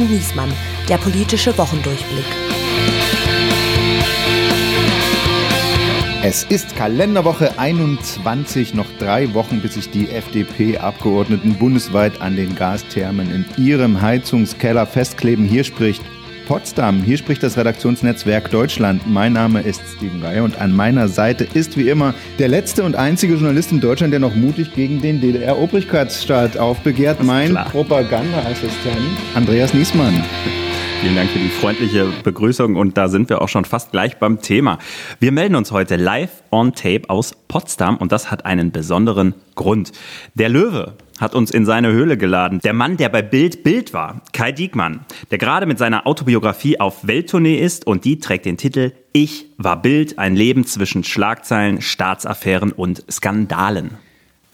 und Niesmann, der politische Wochendurchblick. Es ist Kalenderwoche 21, noch drei Wochen, bis sich die FDP-Abgeordneten bundesweit an den Gasthermen in ihrem Heizungskeller festkleben. Hier spricht Potsdam. Hier spricht das Redaktionsnetzwerk Deutschland. Mein Name ist Steven Geier und an meiner Seite ist wie immer der letzte und einzige Journalist in Deutschland, der noch mutig gegen den DDR-Obrigkeitsstaat aufbegehrt. Mein Propagandaassistent Andreas Niesmann. Vielen Dank für die freundliche Begrüßung und da sind wir auch schon fast gleich beim Thema. Wir melden uns heute live on tape aus Potsdam und das hat einen besonderen Grund. Der Löwe hat uns in seine Höhle geladen. Der Mann, der bei Bild Bild war, Kai Diekmann, der gerade mit seiner Autobiografie auf Welttournee ist und die trägt den Titel Ich war Bild, ein Leben zwischen Schlagzeilen, Staatsaffären und Skandalen.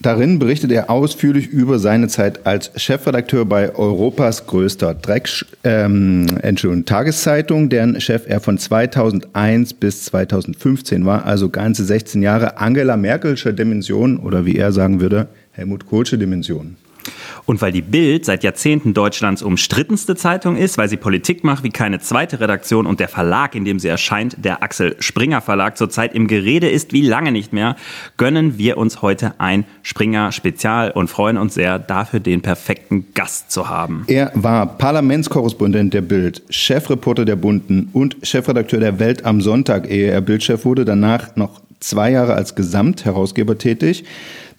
Darin berichtet er ausführlich über seine Zeit als Chefredakteur bei Europas größter Dreck, ähm, Tageszeitung, deren Chef er von 2001 bis 2015 war, also ganze 16 Jahre Angela Merkelsche Dimension oder wie er sagen würde, Helmut Kohlsche Dimension. Und weil die Bild seit Jahrzehnten Deutschlands umstrittenste Zeitung ist, weil sie Politik macht wie keine zweite Redaktion und der Verlag, in dem sie erscheint, der Axel Springer Verlag, zurzeit im Gerede ist wie lange nicht mehr, gönnen wir uns heute ein Springer Spezial und freuen uns sehr, dafür den perfekten Gast zu haben. Er war Parlamentskorrespondent der Bild, Chefreporter der Bunden und Chefredakteur der Welt am Sonntag, ehe er Bildchef wurde, danach noch zwei Jahre als Gesamtherausgeber tätig.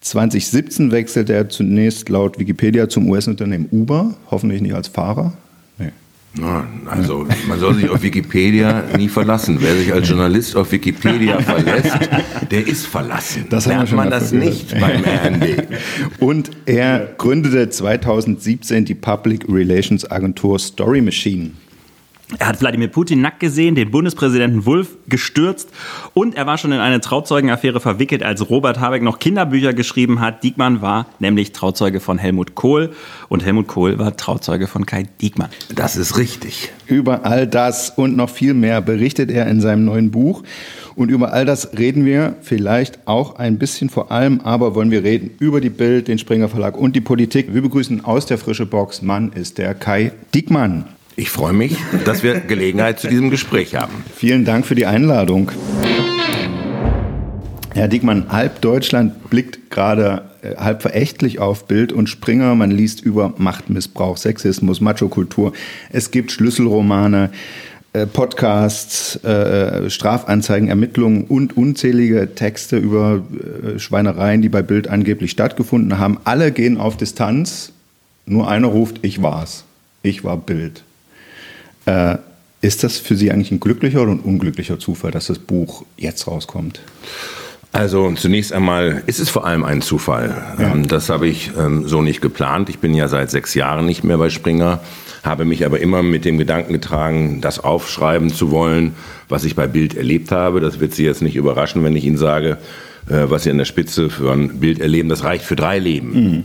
2017 wechselte er zunächst laut Wikipedia zum US-Unternehmen Uber, hoffentlich nicht als Fahrer. Nee. also man soll sich auf Wikipedia nie verlassen. Wer sich als Journalist auf Wikipedia verlässt, der ist verlassen. Das Lernt man das nicht beim RND. Und er gründete 2017 die Public Relations Agentur Story Machine. Er hat Wladimir Putin nackt gesehen, den Bundespräsidenten Wulff gestürzt und er war schon in eine Trauzeugenaffäre verwickelt, als Robert Habeck noch Kinderbücher geschrieben hat. Diekmann war nämlich Trauzeuge von Helmut Kohl und Helmut Kohl war Trauzeuge von Kai Diekmann. Das ist richtig. Über all das und noch viel mehr berichtet er in seinem neuen Buch. Und über all das reden wir vielleicht auch ein bisschen vor allem, aber wollen wir reden über die Bild, den Springer Verlag und die Politik. Wir begrüßen aus der frische Box, Mann ist der Kai Diekmann. Ich freue mich, dass wir Gelegenheit zu diesem Gespräch haben. Vielen Dank für die Einladung. Herr Dickmann, halb Deutschland blickt gerade äh, halb verächtlich auf Bild und Springer. Man liest über Machtmissbrauch, Sexismus, Machokultur. Es gibt Schlüsselromane, äh, Podcasts, äh, Strafanzeigen, Ermittlungen und unzählige Texte über Schweinereien, die bei Bild angeblich stattgefunden haben. Alle gehen auf Distanz. Nur einer ruft, ich war's. Ich war Bild. Äh, ist das für Sie eigentlich ein glücklicher oder ein unglücklicher Zufall, dass das Buch jetzt rauskommt? Also zunächst einmal ist es vor allem ein Zufall. Ja. Ähm, das habe ich ähm, so nicht geplant. Ich bin ja seit sechs Jahren nicht mehr bei Springer, habe mich aber immer mit dem Gedanken getragen, das aufschreiben zu wollen, was ich bei Bild erlebt habe. Das wird Sie jetzt nicht überraschen, wenn ich Ihnen sage, äh, was Sie an der Spitze für ein Bild erleben. Das reicht für drei Leben. Mhm.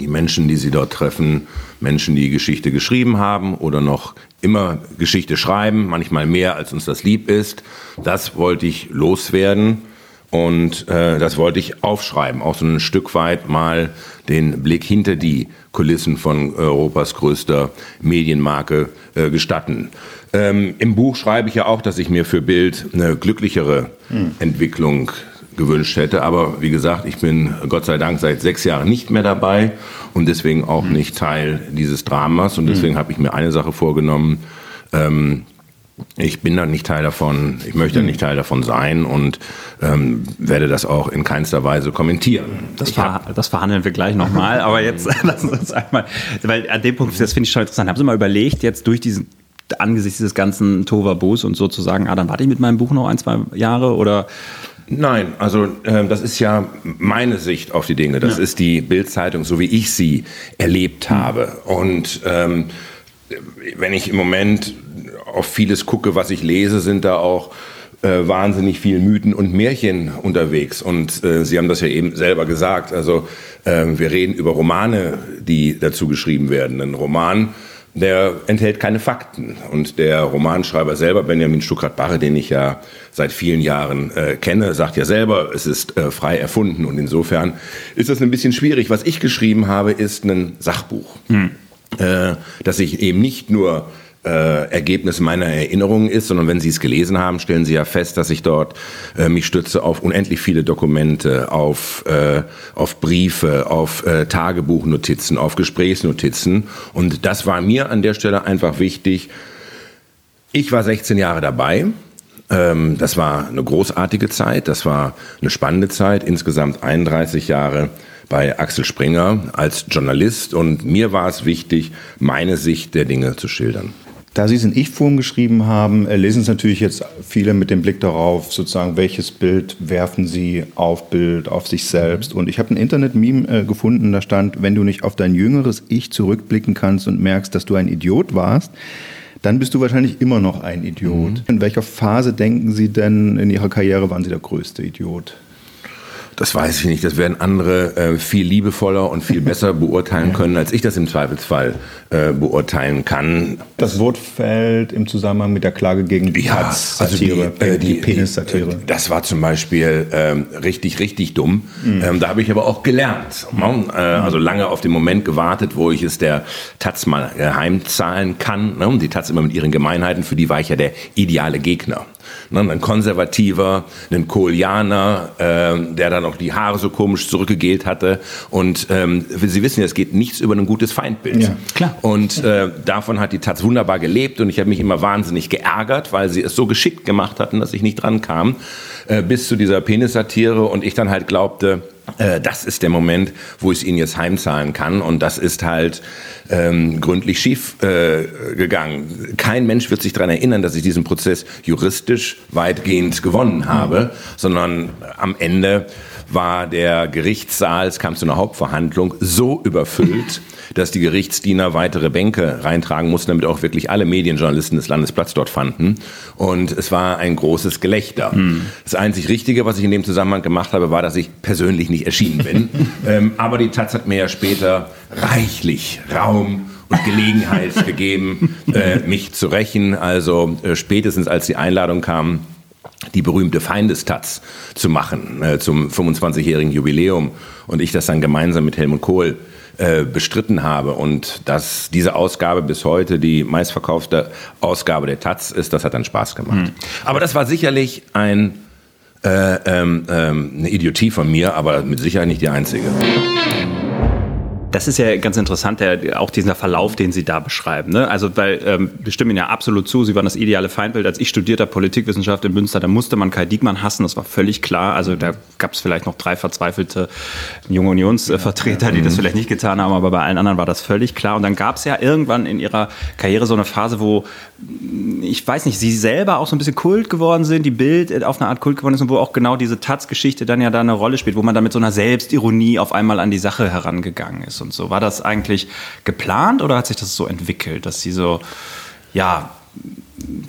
Die Menschen, die Sie dort treffen, Menschen, die Geschichte geschrieben haben oder noch immer Geschichte schreiben, manchmal mehr, als uns das lieb ist. Das wollte ich loswerden und äh, das wollte ich aufschreiben, auch so ein Stück weit mal den Blick hinter die Kulissen von Europas größter Medienmarke äh, gestatten. Ähm, Im Buch schreibe ich ja auch, dass ich mir für Bild eine glücklichere hm. Entwicklung gewünscht hätte. Aber wie gesagt, ich bin Gott sei Dank seit sechs Jahren nicht mehr dabei und deswegen auch mhm. nicht Teil dieses Dramas. Und deswegen mhm. habe ich mir eine Sache vorgenommen. Ähm, ich bin dann nicht Teil davon, ich möchte mhm. nicht Teil davon sein und ähm, werde das auch in keinster Weise kommentieren. Das, ver das verhandeln wir gleich nochmal, aber jetzt lassen Sie uns einmal, weil an dem Punkt, das finde ich schon interessant, haben Sie mal überlegt, jetzt durch diesen angesichts dieses ganzen Tovabos und sozusagen, ah, dann warte ich mit meinem Buch noch ein, zwei Jahre oder Nein, also äh, das ist ja meine Sicht auf die Dinge. Das ja. ist die Bildzeitung, so wie ich sie erlebt hm. habe. Und ähm, wenn ich im Moment auf vieles gucke, was ich lese, sind da auch äh, wahnsinnig viel Mythen und Märchen unterwegs. Und äh, Sie haben das ja eben selber gesagt. Also äh, wir reden über Romane, die dazu geschrieben werden. Ein Roman der enthält keine Fakten. Und der Romanschreiber selber, Benjamin Stuckrad-Barre, den ich ja seit vielen Jahren äh, kenne, sagt ja selber, es ist äh, frei erfunden. Und insofern ist das ein bisschen schwierig. Was ich geschrieben habe, ist ein Sachbuch. Hm. äh, dass ich eben nicht nur äh, Ergebnis meiner Erinnerungen ist, sondern wenn Sie es gelesen haben, stellen Sie ja fest, dass ich dort äh, mich stütze auf unendlich viele Dokumente, auf, äh, auf Briefe, auf äh, Tagebuchnotizen, auf Gesprächsnotizen. Und das war mir an der Stelle einfach wichtig. Ich war 16 Jahre dabei. Ähm, das war eine großartige Zeit, das war eine spannende Zeit, insgesamt 31 Jahre bei Axel Springer als Journalist und mir war es wichtig, meine Sicht der Dinge zu schildern. Da Sie es in Ich-Form geschrieben haben, äh, lesen es natürlich jetzt viele mit dem Blick darauf, sozusagen, welches Bild werfen Sie auf Bild, auf sich selbst. Und ich habe ein Internet-Meme äh, gefunden, da stand, wenn du nicht auf dein jüngeres Ich zurückblicken kannst und merkst, dass du ein Idiot warst, dann bist du wahrscheinlich immer noch ein Idiot. Mhm. In welcher Phase denken Sie denn in Ihrer Karriere waren Sie der größte Idiot? Das weiß ich nicht. Das werden andere äh, viel liebevoller und viel besser beurteilen können, als ich das im Zweifelsfall äh, beurteilen kann. Das Wort fällt im Zusammenhang mit der Klage gegen die ja, Satire, also die, äh, die, die Penis-Satire. Äh, das war zum Beispiel ähm, richtig, richtig dumm. Mhm. Ähm, da habe ich aber auch gelernt. Mhm. also lange auf den Moment gewartet, wo ich es der Taz mal heimzahlen kann. Ne? Die Taz immer mit ihren Gemeinheiten, für die war ich ja der ideale Gegner. Ne, ein Konservativer, ein Kohlianer, äh, der dann auch die Haare so komisch zurückgegelt hatte. Und ähm, Sie wissen ja, es geht nichts über ein gutes Feindbild. Ja, klar. Und äh, davon hat die Taz wunderbar gelebt und ich habe mich immer wahnsinnig geärgert, weil sie es so geschickt gemacht hatten, dass ich nicht dran kam, äh, bis zu dieser Penissatire und ich dann halt glaubte, das ist der Moment, wo ich es ihnen jetzt heimzahlen kann. Und das ist halt ähm, gründlich schief äh, gegangen. Kein Mensch wird sich daran erinnern, dass ich diesen Prozess juristisch weitgehend gewonnen habe, sondern am Ende war der Gerichtssaal, es kam zu einer Hauptverhandlung, so überfüllt, dass die Gerichtsdiener weitere Bänke reintragen mussten, damit auch wirklich alle Medienjournalisten des Landes Platz dort fanden. Und es war ein großes Gelächter. Hm. Das einzig Richtige, was ich in dem Zusammenhang gemacht habe, war, dass ich persönlich nicht erschienen bin. ähm, aber die Taz hat mir ja später reichlich Raum und Gelegenheit gegeben, äh, mich zu rächen. Also äh, spätestens als die Einladung kam, die berühmte Feindestaz zu machen äh, zum 25-jährigen Jubiläum und ich das dann gemeinsam mit Helmut Kohl äh, bestritten habe und dass diese Ausgabe bis heute die meistverkaufte Ausgabe der Taz ist, das hat dann Spaß gemacht. Mhm. Aber das war sicherlich ein, äh, ähm, ähm, eine Idiotie von mir, aber mit Sicherheit nicht die einzige. Das ist ja ganz interessant, der, auch dieser Verlauf, den Sie da beschreiben. Ne? Also, weil ähm, wir stimmen Ihnen ja absolut zu, Sie waren das ideale Feindbild. Als ich studierte Politikwissenschaft in Münster, da musste man Kai Diekmann hassen, das war völlig klar. Also da gab es vielleicht noch drei verzweifelte junge Unionsvertreter, die das mhm. vielleicht nicht getan haben, aber bei allen anderen war das völlig klar. Und dann gab es ja irgendwann in Ihrer Karriere so eine Phase, wo ich weiß nicht, Sie selber auch so ein bisschen Kult geworden sind, die Bild auf eine Art Kult geworden ist und wo auch genau diese Taz-Geschichte dann ja da eine Rolle spielt, wo man dann mit so einer Selbstironie auf einmal an die Sache herangegangen ist und so. War das eigentlich geplant oder hat sich das so entwickelt, dass sie so, ja,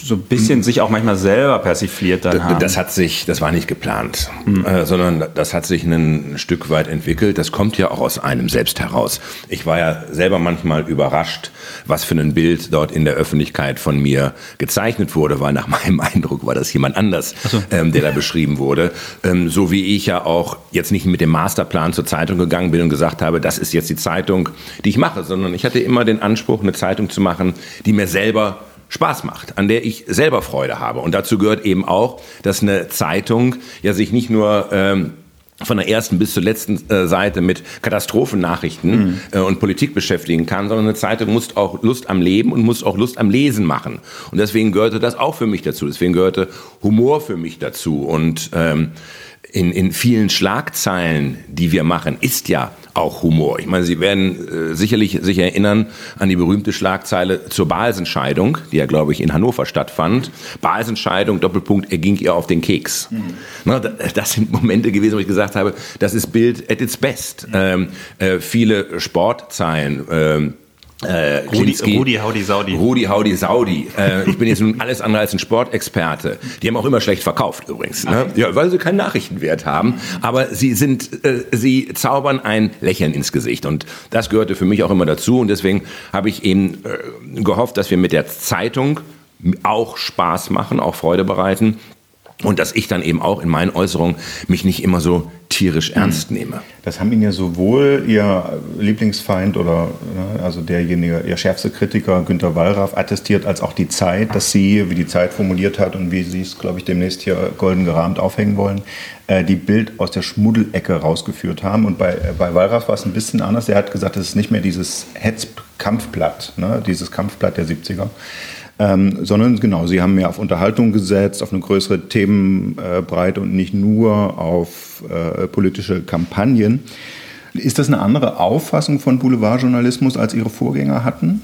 so ein bisschen sich auch manchmal selber persifliert dann haben. Das hat sich, das war nicht geplant, mhm. äh, sondern das hat sich ein Stück weit entwickelt. Das kommt ja auch aus einem selbst heraus. Ich war ja selber manchmal überrascht, was für ein Bild dort in der Öffentlichkeit von mir gezeichnet wurde, weil nach meinem Eindruck war das jemand anders, so. ähm, der da beschrieben wurde. Ähm, so wie ich ja auch jetzt nicht mit dem Masterplan zur Zeitung gegangen bin und gesagt habe, das ist jetzt die Zeitung, die ich mache, sondern ich hatte immer den Anspruch, eine Zeitung zu machen, die mir selber Spaß macht, an der ich selber Freude habe. Und dazu gehört eben auch, dass eine Zeitung ja sich nicht nur ähm, von der ersten bis zur letzten äh, Seite mit Katastrophennachrichten mhm. äh, und Politik beschäftigen kann, sondern eine Zeitung muss auch Lust am Leben und muss auch Lust am Lesen machen. Und deswegen gehörte das auch für mich dazu. Deswegen gehörte Humor für mich dazu. Und ähm, in, in vielen Schlagzeilen, die wir machen, ist ja auch Humor. Ich meine, Sie werden äh, sicherlich sich erinnern an die berühmte Schlagzeile zur Balsenscheidung, die ja, glaube ich, in Hannover stattfand. Balsenscheidung, Doppelpunkt, er ging ihr auf den Keks. Mhm. Na, das sind Momente gewesen, wo ich gesagt habe, das ist Bild at its best. Ähm, äh, viele Sportzeilen, ähm, äh, Rudi, Rudi Haudi Saudi. Rudi Haudi Saudi. Äh, ich bin jetzt nun alles andere als ein Sportexperte. Die haben auch immer schlecht verkauft übrigens. Ne? Ja, weil sie keinen Nachrichtenwert haben. Aber sie sind, äh, sie zaubern ein Lächeln ins Gesicht. Und das gehörte für mich auch immer dazu. Und deswegen habe ich eben äh, gehofft, dass wir mit der Zeitung auch Spaß machen, auch Freude bereiten Und dass ich dann eben auch in meinen Äußerungen mich nicht immer so tierisch ernst nehme. Das haben Ihnen ja sowohl Ihr Lieblingsfeind oder ne, also derjenige, Ihr schärfster Kritiker Günter Wallraff attestiert, als auch die Zeit, dass Sie, wie die Zeit formuliert hat und wie Sie es, glaube ich, demnächst hier golden gerahmt aufhängen wollen, äh, die Bild aus der Schmuddelecke rausgeführt haben. Und bei, äh, bei Wallraff war es ein bisschen anders. Er hat gesagt, es ist nicht mehr dieses Hetzkampfblatt, ne, dieses Kampfblatt der 70er, ähm, sondern genau, sie haben mehr auf Unterhaltung gesetzt, auf eine größere Themenbreite und nicht nur auf äh, politische Kampagnen. Ist das eine andere Auffassung von Boulevardjournalismus, als Ihre Vorgänger hatten?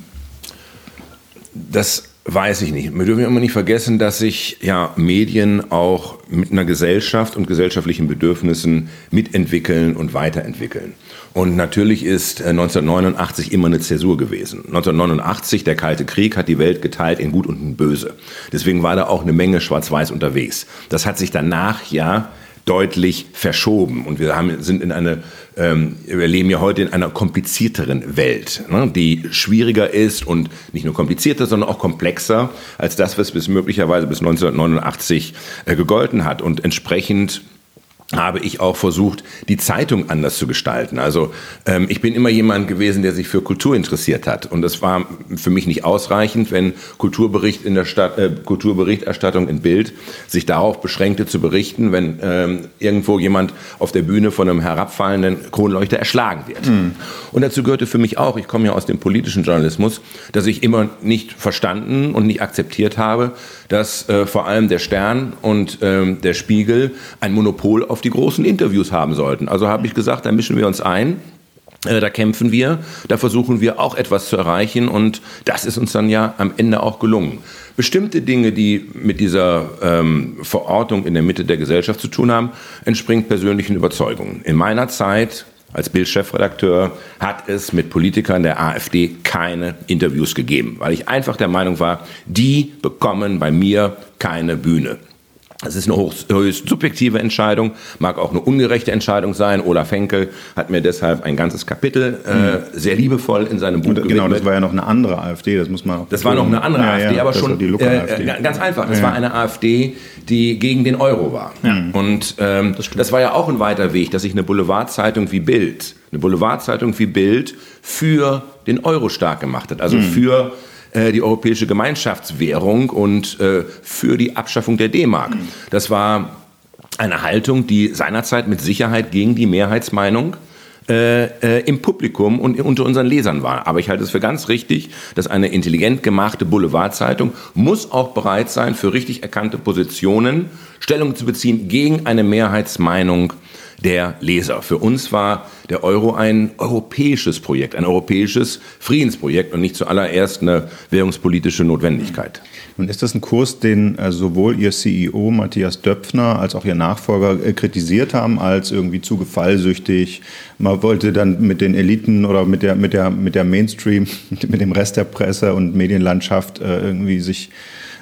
Das weiß ich nicht. Wir dürfen immer nicht vergessen, dass sich ja Medien auch mit einer Gesellschaft und gesellschaftlichen Bedürfnissen mitentwickeln und weiterentwickeln. Und natürlich ist 1989 äh, immer eine Zäsur gewesen. 1989, der Kalte Krieg, hat die Welt geteilt in Gut und in Böse. Deswegen war da auch eine Menge Schwarz-Weiß unterwegs. Das hat sich danach ja deutlich verschoben. Und wir haben, sind in eine, ähm, wir leben ja heute in einer komplizierteren Welt, ne, die schwieriger ist und nicht nur komplizierter, sondern auch komplexer als das, was bis möglicherweise bis 1989 äh, gegolten hat. Und entsprechend habe ich auch versucht, die Zeitung anders zu gestalten. Also ähm, ich bin immer jemand gewesen, der sich für Kultur interessiert hat. Und es war für mich nicht ausreichend, wenn Kulturbericht in der Stadt, äh, Kulturberichterstattung in Bild sich darauf beschränkte zu berichten, wenn ähm, irgendwo jemand auf der Bühne von einem herabfallenden Kronleuchter erschlagen wird. Mhm. Und dazu gehörte für mich auch, ich komme ja aus dem politischen Journalismus, dass ich immer nicht verstanden und nicht akzeptiert habe, dass äh, vor allem der Stern und ähm, der Spiegel ein Monopol auf die großen Interviews haben sollten. Also habe ich gesagt, da mischen wir uns ein. Äh, da kämpfen wir, da versuchen wir auch etwas zu erreichen und das ist uns dann ja am Ende auch gelungen. Bestimmte Dinge, die mit dieser ähm, Verortung in der Mitte der Gesellschaft zu tun haben, entspringen persönlichen Überzeugungen. In meiner Zeit als Bildchefredakteur hat es mit Politikern der AfD keine Interviews gegeben, weil ich einfach der Meinung war, die bekommen bei mir keine Bühne. Das ist eine höchst subjektive Entscheidung, mag auch eine ungerechte Entscheidung sein. Olaf Henkel hat mir deshalb ein ganzes Kapitel äh, mhm. sehr liebevoll in seinem Buch Und, Genau, das war ja noch eine andere AfD, das muss man auch Das war noch eine andere ja, AfD, ja, aber schon äh, AfD. ganz einfach. Das ja. war eine AfD, die gegen den Euro war. Und ähm, das, das, war ja auch ein weiter Weg, dass sich eine Boulevardzeitung wie Bild, eine Boulevardzeitung wie Bild für den Euro stark gemacht hat. Also mhm. für äh, die europäische Gemeinschaftswährung und äh, für die Abschaffung der D-Mark. Das war eine Haltung, die seinerzeit mit Sicherheit gegen die Mehrheitsmeinung äh, äh, im Publikum und unter unseren Lesern war. Aber ich halte es für ganz richtig, dass eine intelligent gemachte Boulevardzeitung muss auch bereit sein, für richtig erkannte Positionen Stellung zu beziehen gegen eine Mehrheitsmeinung der Leser. Für uns war der Euro ein europäisches Projekt, ein europäisches Friedensprojekt und nicht zuallererst eine währungspolitische Notwendigkeit. Nun ist das ein Kurs, den äh, sowohl Ihr CEO Matthias Döpfner als auch Ihr Nachfolger äh, kritisiert haben, als irgendwie zu gefallsüchtig. Man wollte dann mit den Eliten oder mit der, mit der, mit der Mainstream, mit dem Rest der Presse und Medienlandschaft äh, irgendwie sich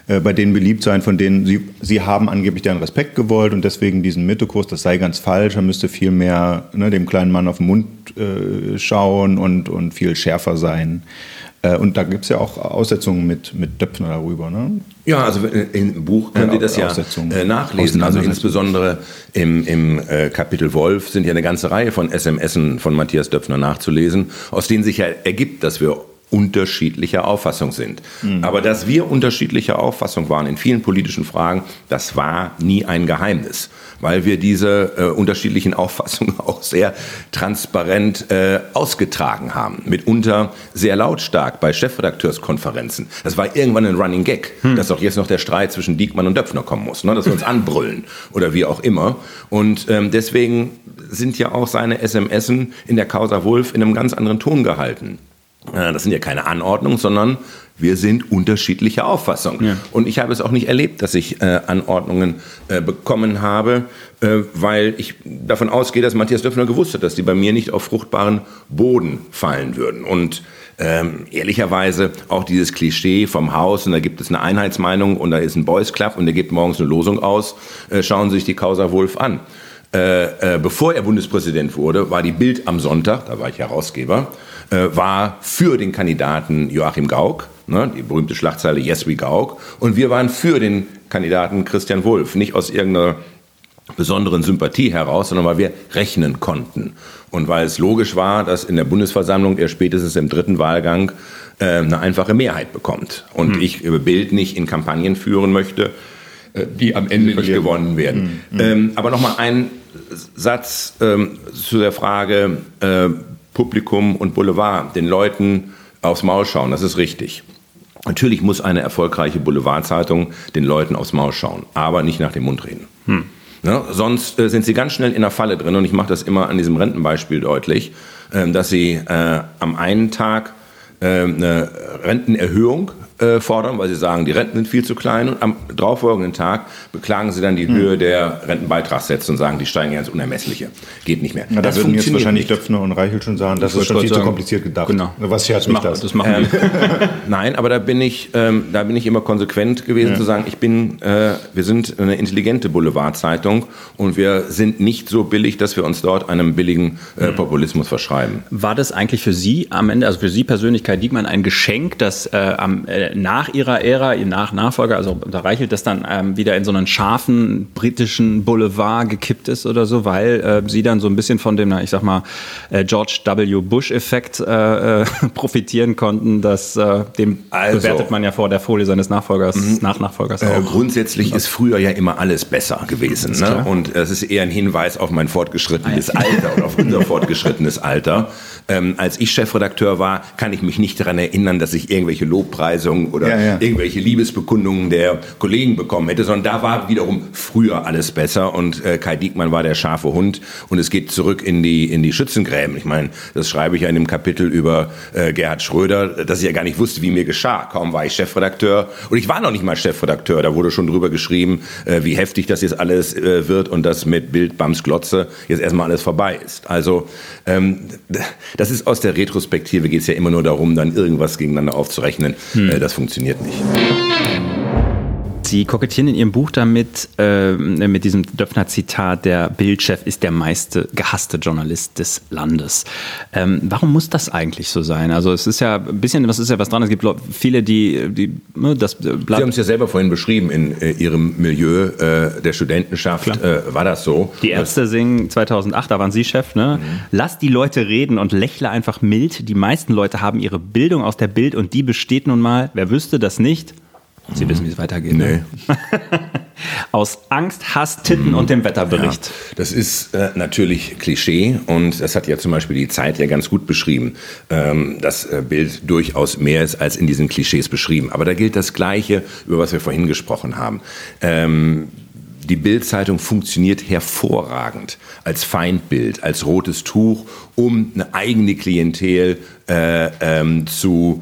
äh, bei denen beliebt sein, von denen sie, sie haben angeblich deren Respekt gewollt und deswegen diesen Mittekurs, das sei ganz falsch, er müsste viel mehr ne, dem kleinen Mann auf den Mund äh, schauen und, und viel schärfer sein. Äh, und da gibt es ja auch Aussetzungen mit, mit Döpfner darüber. Ne? Ja, also im Buch könnt ihr das ja äh, nachlesen. Also insbesondere im, im äh, Kapitel Wolf sind ja eine ganze Reihe von SMSen von Matthias Döpfner nachzulesen, aus denen sich ja ergibt, dass wir unterschiedlicher Auffassung sind. Mhm. Aber dass wir unterschiedlicher Auffassung waren in vielen politischen Fragen, das war nie ein Geheimnis, weil wir diese äh, unterschiedlichen Auffassungen auch sehr transparent äh, ausgetragen haben, mitunter sehr lautstark bei Chefredakteurskonferenzen. Das war irgendwann ein Running Gag, mhm. dass auch jetzt noch der Streit zwischen Diekmann und Döpfner kommen muss, ne? dass wir uns anbrüllen oder wie auch immer. Und ähm, deswegen sind ja auch seine SMSen in der Causa Wolf in einem ganz anderen Ton gehalten. Äh, das sind ja keine Anordnungen, sondern wir sind unterschiedlicher Auffassung. Ja. Und ich habe es auch nicht erlebt, dass ich äh, Anordnungen äh, bekommen habe, äh, weil ich davon ausgehe, dass Matthias Döpfner gewusst hat, dass die bei mir nicht auf fruchtbaren Boden fallen würden. Und ähm, ehrlicherweise auch dieses Klischee vom Haus und da gibt es eine Einheitsmeinung und da ist ein Boys Club und der gibt morgens eine Losung aus, äh, schauen Sie sich die Causa Wolf an. Äh, bevor er Bundespräsident wurde, war die Bild am Sonntag, da war ich Herausgeber, äh, war für den Kandidaten Joachim Gauck, ne, die berühmte Schlagzeile Yes we Gauck, und wir waren für den Kandidaten Christian Wulff. Nicht aus irgendeiner besonderen Sympathie heraus, sondern weil wir rechnen konnten. Und weil es logisch war, dass in der Bundesversammlung er spätestens im dritten Wahlgang äh, eine einfache Mehrheit bekommt. Und hm. ich Bild nicht in Kampagnen führen möchte, äh, die am Ende nicht gewonnen werden. Hm. Hm. Ähm, aber nochmal ein Satz ähm, zu der Frage äh, Publikum und Boulevard, den Leuten aufs Maul schauen, das ist richtig. Natürlich muss eine erfolgreiche Boulevardzeitung den Leuten aufs Maul schauen, aber nicht nach dem Mund reden. Hm. Ne? Sonst äh, sind sie ganz schnell in der Falle drin und ich mache das immer an diesem Rentenbeispiel deutlich, äh, dass sie äh, am einen Tag äh, eine Rentenerhöhung äh, fordern, weil sie sagen, die Renten sind viel zu klein und am darauffolgenden Tag beklagen sie dann die hm. Höhe der Rentenbeitragssätze und sagen, die steigen ja ins Unermessliche. Geht nicht mehr. Na, das da würden jetzt wahrscheinlich nicht. Döpfner und Reichel schon sagen, das, das ist schon viel sagen, zu kompliziert gedacht. Genau. Was scherzt mich das? Das machen ähm, Nein, aber da bin ich, ähm, da bin ich immer konsequent gewesen ja. zu sagen, ich bin, äh, wir sind eine intelligente Boulevardzeitung und wir sind nicht so billig, dass wir uns dort einem billigen äh, hm. Populismus verschreiben. War das eigentlich für Sie am Ende, also für Sie Persönlichkeit Diekmann, ein Geschenk, dass äh, am, äh, nach Ihrer Ära, Ihr nach Nachfolger, also unter Reichelt, das dann ähm, wieder in so einen scharfen britischen Boulevard gekippt ist oder so, weil äh, Sie dann so ein bisschen von dem, ich sag mal, äh, George W. Bush-Effekt äh, äh, profitieren konnten, dass dem also, bewertet man ja vor der Folie seines Nachfolgers, mhm. Nachnachfolgers auch. grundsätzlich ist früher ja immer alles besser gewesen. Ne? Und es ist eher ein Hinweis auf mein fortgeschrittenes Alter oder auf unser fortgeschrittenes Alter. Ähm, als ich Chefredakteur war, kann ich mich nicht daran erinnern, dass ich irgendwelche Lobpreisungen oder ja, ja. irgendwelche Liebesbekundungen der Kollegen bekommen hätte, sondern da war wiederum früher alles besser und äh, Kai Diekmann war der scharfe Hund und es geht zurück in die, in die Schützengräben. Ich meine, das schreibe ich ja in dem Kapitel über äh, Gerhard Schröder, dass ich ja gar nicht wusste, wie mir geschah. Kaum war ich Chefredakteur und ich war noch nicht mal Chefredakteur, da wurde schon drüber geschrieben, äh, wie heftig das jetzt alles äh, wird und dass mit Bild, Bams, Glotze jetzt erstmal alles vorbei ist. Also ähm, das ist aus der Retrospektive geht es ja immer nur darum, dann irgendwas gegeneinander aufzurechnen. Hm. Äh, das funktioniert nicht. Sie kokettieren in Ihrem Buch damit, äh, mit diesem Döpfner-Zitat, der Bildchef ist der meiste gehasste Journalist des Landes. Ähm, warum muss das eigentlich so sein? Also es ist ja ein bisschen, was ist ja was dran, es gibt viele, die, die ne, das Blatt Sie haben es ja selber vorhin beschrieben, in äh, Ihrem Milieu äh, der Studentenschaft äh, war das so. Die Ärzte singen 2008, da waren Sie Chef, ne? Mhm. Lass die Leute reden und lächle einfach mild. Die meisten Leute haben ihre Bildung aus der Bild und die besteht nun mal, wer wüsste das nicht, Sie wissen, wie es weitergeht. Nee. Ne? Aus Angst, Hass, Titten und dem Wetterbericht. Ja, das ist äh, natürlich Klischee und das hat ja zum Beispiel die Zeit ja ganz gut beschrieben, ähm, dass äh, Bild durchaus mehr ist als in diesen Klischees beschrieben. Aber da gilt das Gleiche, über was wir vorhin gesprochen haben. Ähm, die Bildzeitung funktioniert hervorragend als Feindbild, als rotes Tuch, um eine eigene Klientel äh, ähm, zu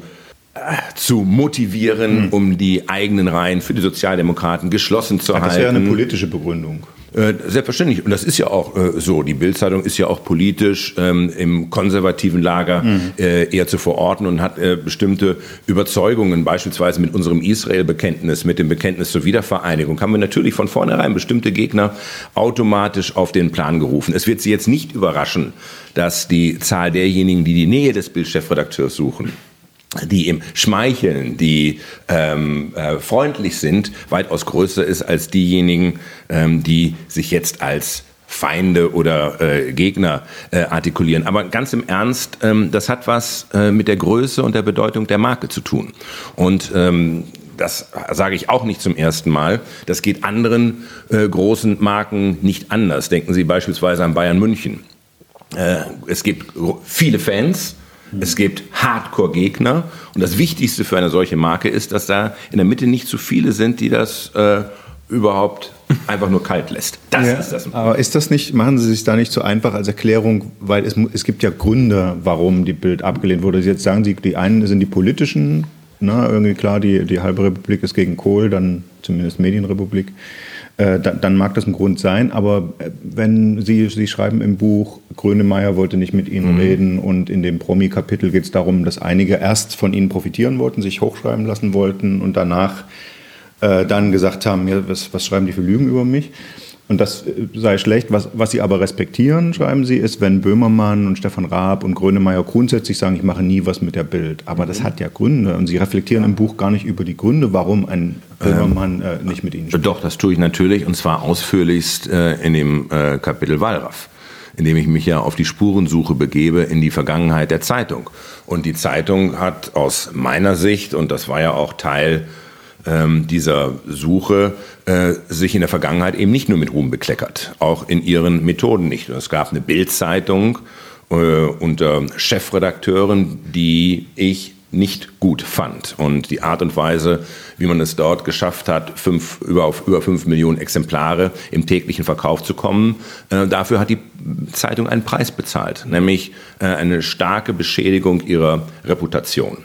zu motivieren, mhm. um die eigenen Reihen für die Sozialdemokraten geschlossen zu Hat halten. Das ist ja eine politische Begründung. Äh, selbstverständlich. Und das ist ja auch äh, so. Die Bildzeitung ist ja auch politisch ähm, im konservativen Lager mhm. äh, eher zu verorten und hat äh, bestimmte Überzeugungen, beispielsweise mit unserem Israel-Bekenntnis, mit dem Bekenntnis zur Wiedervereinigung, haben wir natürlich von vornherein bestimmte Gegner automatisch auf den Plan gerufen. Es wird Sie jetzt nicht überraschen, dass die Zahl derjenigen, die die Nähe des Bildchefredakteurs suchen, die ihm schmeicheln, die ähm, äh, freundlich sind, weitaus größer ist als diejenigen, ähm, die sich jetzt als Feinde oder äh, Gegner äh, artikulieren. Aber ganz im Ernst, ähm, das hat was äh, mit der Größe und der Bedeutung der Marke zu tun. Und ähm, das sage ich auch nicht zum ersten Mal. Das geht anderen äh, großen Marken nicht anders. Denken Sie beispielsweise an Bayern München. Äh, es gibt viele Fans, es gibt Hardcore-Gegner und das Wichtigste für eine solche Marke ist, dass da in der Mitte nicht zu viele sind, die das äh, überhaupt einfach nur kalt lässt. Das ja, ist das. Aber ist das nicht, machen Sie sich da nicht so einfach als Erklärung, weil es, es gibt ja Gründe, warum die Bild abgelehnt wurde. Jetzt sagen Sie, die einen sind die politischen, na, ne, irgendwie klar, die, die halbe Republik ist gegen Kohl, dann zumindest Medienrepublik. Äh, dann, dann, mag das ein Grund sein. Aber äh, wenn Sie, Sie schreiben im Buch, Grönemeyer wollte nicht mit Ihnen mhm. reden und in dem Promi-Kapitel geht es darum, dass einige erst von Ihnen profitieren wollten, sich hochschreiben lassen wollten und danach äh, dann gesagt haben, ja, was, was schreiben die für Lügen über mich? Und das äh, sei schlecht. Was, was Sie aber respektieren, schreiben Sie, ist, wenn Böhmermann und Stefan Raab und Grönemeyer grundsätzlich sagen, ich mache nie was mit der Bild. Aber das hat ja Gründe. Und Sie reflektieren im Buch gar nicht über die Gründe, warum ein Böhmermann äh, nicht mit Ihnen spricht. Doch, das tue ich natürlich und zwar ausführlichst äh, in dem äh, Kapitel Wallraff indem ich mich ja auf die Spurensuche begebe in die Vergangenheit der Zeitung. Und die Zeitung hat aus meiner Sicht, und das war ja auch Teil ähm, dieser Suche äh, sich in der Vergangenheit eben nicht nur mit Ruhm bekleckert, auch in ihren Methoden nicht. es gab eine Bildzeitung äh, unter Chefredakteuren, die ich nicht gut fand. Und die Art und Weise, wie man es dort geschafft hat, fünf, über, auf über fünf Millionen Exemplare im täglichen Verkauf zu kommen, äh, dafür hat die Zeitung einen Preis bezahlt, nämlich äh, eine starke Beschädigung ihrer Reputation.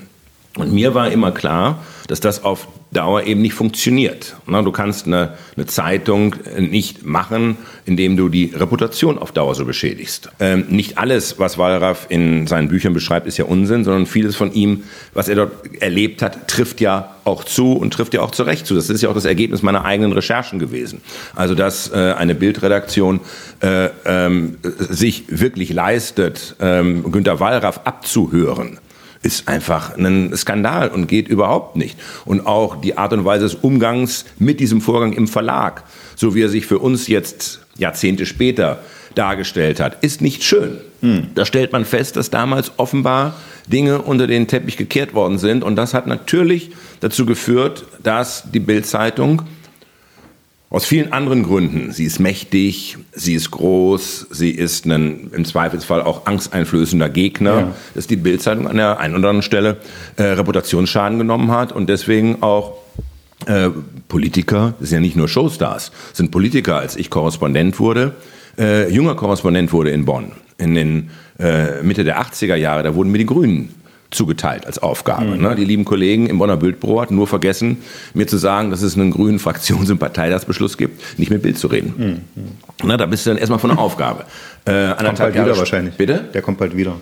Und mir war immer klar, dass das auf Dauer eben nicht funktioniert. Du kannst eine, eine, Zeitung nicht machen, indem du die Reputation auf Dauer so beschädigst. Ähm, nicht alles, was Wallraff in seinen Büchern beschreibt, ist ja Unsinn, sondern vieles von ihm, was er dort erlebt hat, trifft ja auch zu und trifft ja auch zu Recht zu. Das ist ja auch das Ergebnis meiner eigenen Recherchen gewesen. Also, dass äh, eine Bildredaktion äh, ähm, sich wirklich leistet, ähm, Günter Wallraff abzuhören, ist einfach ein Skandal und geht überhaupt nicht. Und auch die Art und Weise des Umgangs mit diesem Vorgang im Verlag, so wie er sich für uns jetzt Jahrzehnte später dargestellt hat, ist nicht schön. Hm. Da stellt man fest, dass damals offenbar Dinge unter den Teppich gekehrt worden sind. Und das hat natürlich dazu geführt, dass die Bildzeitung aus vielen anderen Gründen. Sie ist mächtig, sie ist groß, sie ist ein im Zweifelsfall auch angsteinflößender Gegner, ja. dass die Bildzeitung an der einen oder anderen Stelle äh, Reputationsschaden genommen hat und deswegen auch äh, Politiker, das sind ja nicht nur Showstars, sind Politiker, als ich Korrespondent wurde, äh, junger Korrespondent wurde in Bonn in den äh, Mitte der 80er Jahre, da wurden mir die Grünen zugeteilt als Aufgabe. Mhm. Ne? Die lieben Kollegen im Bonner Bildbüro hatten nur vergessen, mir zu sagen, dass es einen grünen Fraktions- und Parteitagsbeschluss gibt, nicht mit Bild zu reden. Mhm. Na, da bist du dann erstmal von der Aufgabe. Äh, kommt bald wieder wahrscheinlich. Bitte? Der kommt bald wieder.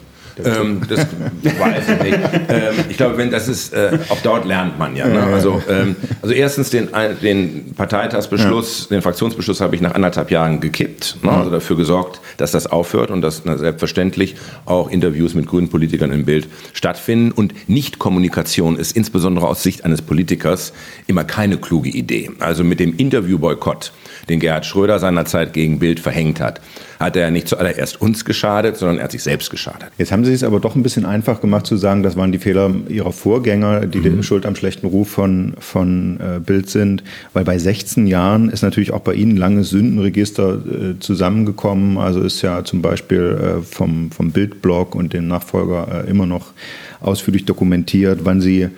Ähm, das weiß ich nicht. Ähm, ich glaube, wenn das ist, äh, auf dort lernt man ja. Ne? Also, ähm, also erstens den, den Parteitagsbeschluss, ja. den Fraktionsbeschluss habe ich nach anderthalb Jahren gekippt. Ne? Also dafür gesorgt, dass das aufhört und dass na, selbstverständlich auch Interviews mit grünen Politikern im Bild stattfinden. Und Nichtkommunikation ist insbesondere aus Sicht eines Politikers immer keine kluge Idee. Also mit dem Interviewboykott, den Gerhard Schröder seinerzeit gegen Bild verhängt hat, hat er nicht zuallererst uns geschadet, sondern er hat sich selbst geschadet. Jetzt haben Sie es aber doch ein bisschen einfach gemacht zu sagen, das waren die Fehler Ihrer Vorgänger, die mhm. Schuld am schlechten Ruf von, von äh, Bild sind. Weil bei 16 Jahren ist natürlich auch bei Ihnen langes Sündenregister äh, zusammengekommen. Also ist ja zum Beispiel äh, vom, vom Bildblog und dem Nachfolger äh, immer noch ausführlich dokumentiert, wann Sie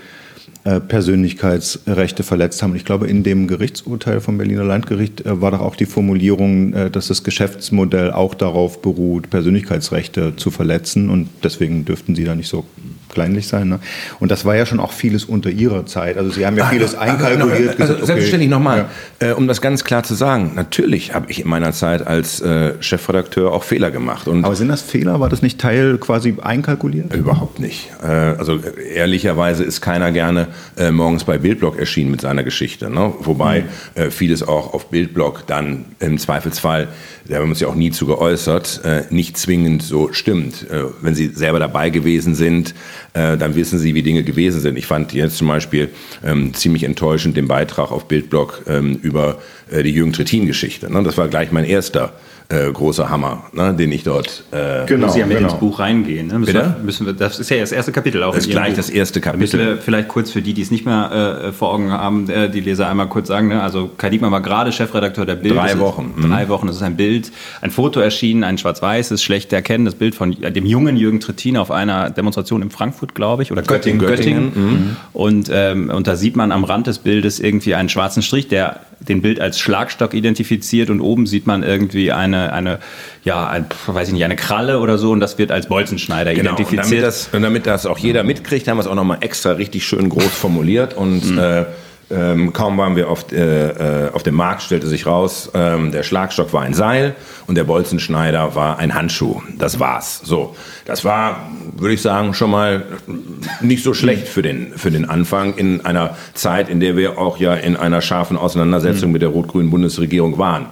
Persönlichkeitsrechte verletzt haben. Ich glaube, in dem Gerichtsurteil vom Berliner Landgericht äh, war doch auch die Formulierung, äh, dass das Geschäftsmodell auch darauf beruht, Persönlichkeitsrechte zu verletzen und deswegen dürften Sie da nicht so kleinlich sein. Ne? Und das war ja schon auch vieles unter Ihrer Zeit. Also Sie haben ja vieles einkalkuliert. Also, also selbstverständlich okay. nochmal, ja. äh, um das ganz klar zu sagen. Natürlich habe ich in meiner Zeit als äh, Chefredakteur auch Fehler gemacht. Und Aber sind das Fehler? War das nicht Teil quasi einkalkuliert? Überhaupt nicht. Äh, also ehrlicherweise ist keiner gerne äh, morgens bei Bildblog erschienen mit seiner Geschichte. Ne? Wobei mhm. Vieles auch auf Bildblog dann im Zweifelsfall, da haben wir uns ja auch nie zu geäußert, äh, nicht zwingend so stimmt. wenn Sie selber dabei gewesen sind, äh, dann wissen Sie, wie Dinge gewesen sind. Ich fand jetzt zum Beispiel ähm, ziemlich enttäuschend den Beitrag auf Bildblog ähm, über äh, die Jürgen Trittin-Geschichte. Ne? Das war gleich mein erster äh, großer Hammer, ne, den ich dort. Äh, genau, muss ja mit genau. ins Buch reingehen. Ne? Müssen wir, müssen wir, das ist ja das erste Kapitel auch. Das ist gleich Buch. das erste Kapitel. Müssen wir vielleicht kurz für die, die es nicht mehr äh, vor Augen haben, äh, die Leser einmal kurz sagen. Ne? Also Kai Diekmann war gerade Chefredakteur der Bild. Drei Wochen. Mhm. Drei Wochen. Das ist ein Bild, ein Foto erschienen, ein schwarz-weißes, schlecht erkennendes Bild von dem jungen Jürgen Trittin auf einer Demonstration in Frankfurt, glaube ich, oder Göttingen. Göttingen. Göttingen. Mhm. Und, ähm, und da sieht man am Rand des Bildes irgendwie einen schwarzen Strich, der den Bild als Schlagstock identifiziert und oben sieht man irgendwie eine, eine ja, ein, weiß ich nicht, eine Kralle oder so und das wird als Bolzenschneider genau, identifiziert. Und damit, das, und damit das auch jeder mitkriegt, haben wir es auch nochmal extra richtig schön groß formuliert und mhm. äh, ähm, kaum waren wir auf, äh, äh, auf dem Markt, stellte sich raus, ähm, der Schlagstock war ein Seil und der Bolzenschneider war ein Handschuh. Das war's. So, das war, würde ich sagen, schon mal nicht so schlecht für den, für den Anfang in einer Zeit, in der wir auch ja in einer scharfen Auseinandersetzung mhm. mit der rot-grünen Bundesregierung waren.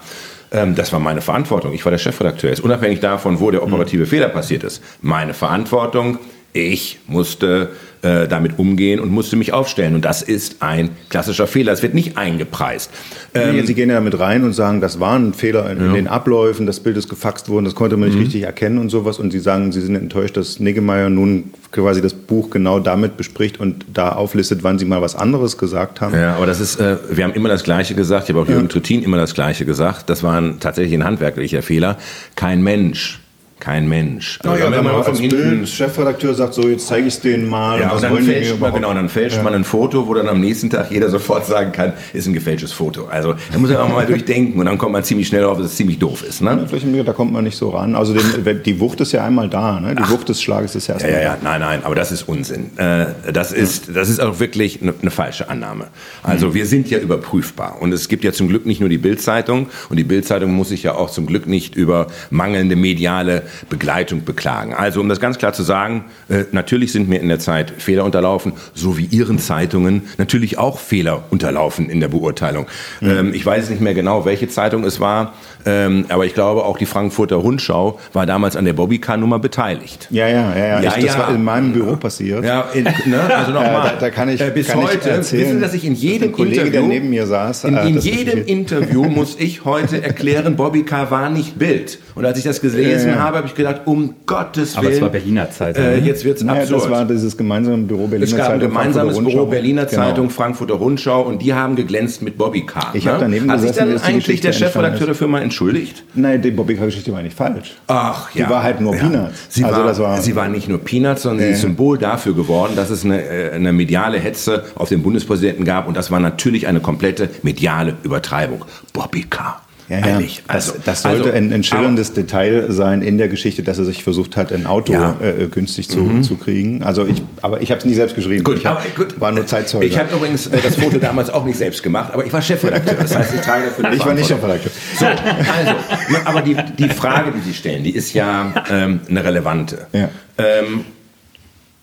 Ähm, das war meine Verantwortung. Ich war der Chefredakteur. Jetzt unabhängig davon, wo der operative mhm. Fehler passiert ist. Meine Verantwortung. Ich musste äh, damit umgehen und musste mich aufstellen. Und das ist ein klassischer Fehler. Es wird nicht eingepreist. Ähm, Sie gehen ja damit rein und sagen, das war ein Fehler in, ja. in, den Abläufen, das Bild ist gefaxt worden, das konnte man nicht mhm. richtig erkennen und sowas. Und Sie sagen, Sie sind enttäuscht, dass Niggemeier nun quasi das Buch genau damit bespricht und da auflistet, wann Sie mal was anderes gesagt haben. Ja, aber das ist, äh, wir haben immer das Gleiche gesagt. Ich habe auch Jürgen ja. Trittin immer das Gleiche gesagt. Das war ein, tatsächlich ein handwerklicher Fehler. Kein Mensch kein Mensch. Also naja, wenn man als Bild Chefredakteur sagt, so jetzt zeige ich es denen mal. Ja, und, dann fälscht man, genau, dann fälscht ja. man ein Foto, wo dann am nächsten Tag jeder sofort sagen kann, ist ein gefälschtes Foto. Also da muss man auch mal durchdenken und dann kommt man ziemlich schnell auf, dass es ziemlich doof ist. Ne? Ja, da kommt man nicht so ran. Also den, die Wucht ist ja einmal da, ne? die Ach. Wucht des Schlages ist ja erstmal. Ja, ja, ja, nein, nein, aber das ist Unsinn. Äh, das, ist, das ist auch wirklich eine, eine falsche Annahme. Also mhm. wir sind ja überprüfbar und es gibt ja zum Glück nicht nur die Bildzeitung und die Bildzeitung muss sich ja auch zum Glück nicht über mangelnde mediale Begleitung beklagen. Also um das ganz klar zu sagen, äh, natürlich sind mir in der Zeit Fehler unterlaufen, so wie Ihren Zeitungen natürlich auch Fehler unterlaufen in der Beurteilung. Mhm. Ähm, ich weiß nicht mehr genau, welche Zeitung es war, ähm, aber ich glaube auch die Frankfurter Rundschau war damals an der Bobbycar-Nummer beteiligt. Ja, ja, ja, ja. ja, ich, das ja. war in meinem Büro passiert. Ja, in, ne? also nochmal. da, da, kann ich äh, bis kann heute. Ich erzählen, wissen Sie, dass ich in jedem Kollege, Interview, der neben mir saß, in, äh, in jedem Interview muss ich heute erklären, Bobbycar war nicht Bild. Und als ich das gelesen habe, habe ich gedacht, um Gottes Willen. Aber es war Berliner Zeitung. Äh, jetzt wird es naja, absurd. Das war dieses gemeinsame Büro Berliner Zeitung. Es gab ein gemeinsames Büro Berliner genau. Zeitung, Frankfurter Rundschau und die haben geglänzt mit Bobbycar. Ich ne? habe daneben Hat sich dann eigentlich der Chefredakteur dafür mal entschuldigt? Nein, die Bobbycar-Geschichte war nicht falsch. Ach ja. Die war halt nur ja. Peanuts. Sie, also war, war, sie war nicht nur Peanuts, sondern sie ist Symbol dafür geworden, dass es eine, äh, eine mediale Hetze auf den Bundespräsidenten gab und das war natürlich eine komplette mediale Übertreibung. Bobbycar. Ja, ja. Ehrlich. Also, das, das sollte also, ein, ein schillerndes Detail sein in der Geschichte, dass er sich versucht hat, ein Auto ja. äh, günstig zu, mhm. zu kriegen. Also ich, aber ich habe es nie selbst geschrieben. Gut, ich hab, gut. war nur Zeitzeuge. Ich habe übrigens äh, das Foto damals auch nicht selbst gemacht, aber ich war Chefredakteur. Das heißt, ich trage dafür Ich war nicht Chefredakteur. So, also, aber die, die Frage, die Sie stellen, die ist ja ähm, eine relevante. Ja. Ähm,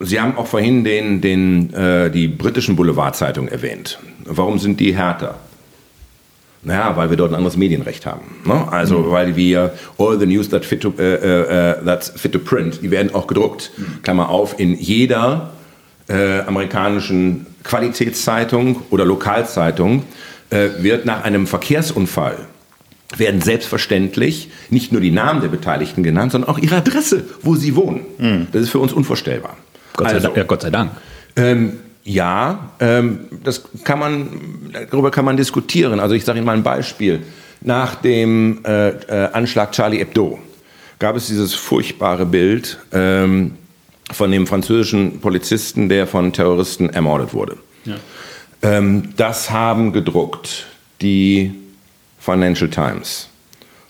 Sie haben auch vorhin den, den, äh, die britischen Boulevardzeitungen erwähnt. Warum sind die härter? Naja, weil wir dort ein anderes Medienrecht haben. Ne? Also, mhm. weil wir all the news that fit to, äh, äh, äh, that's fit to print, die werden auch gedruckt. Mhm. Klammer auf, in jeder äh, amerikanischen Qualitätszeitung oder Lokalzeitung äh, wird nach einem Verkehrsunfall werden selbstverständlich nicht nur die Namen der Beteiligten genannt, sondern auch ihre Adresse, wo sie wohnen. Mhm. Das ist für uns unvorstellbar. Gott sei, also, ja, Gott sei Dank. Ähm, ja, ähm, das kann man, darüber kann man diskutieren. Also ich sage Ihnen mal ein Beispiel. Nach dem äh, äh, Anschlag Charlie Hebdo gab es dieses furchtbare Bild ähm, von dem französischen Polizisten, der von Terroristen ermordet wurde. Ja. Ähm, das haben gedruckt die Financial Times,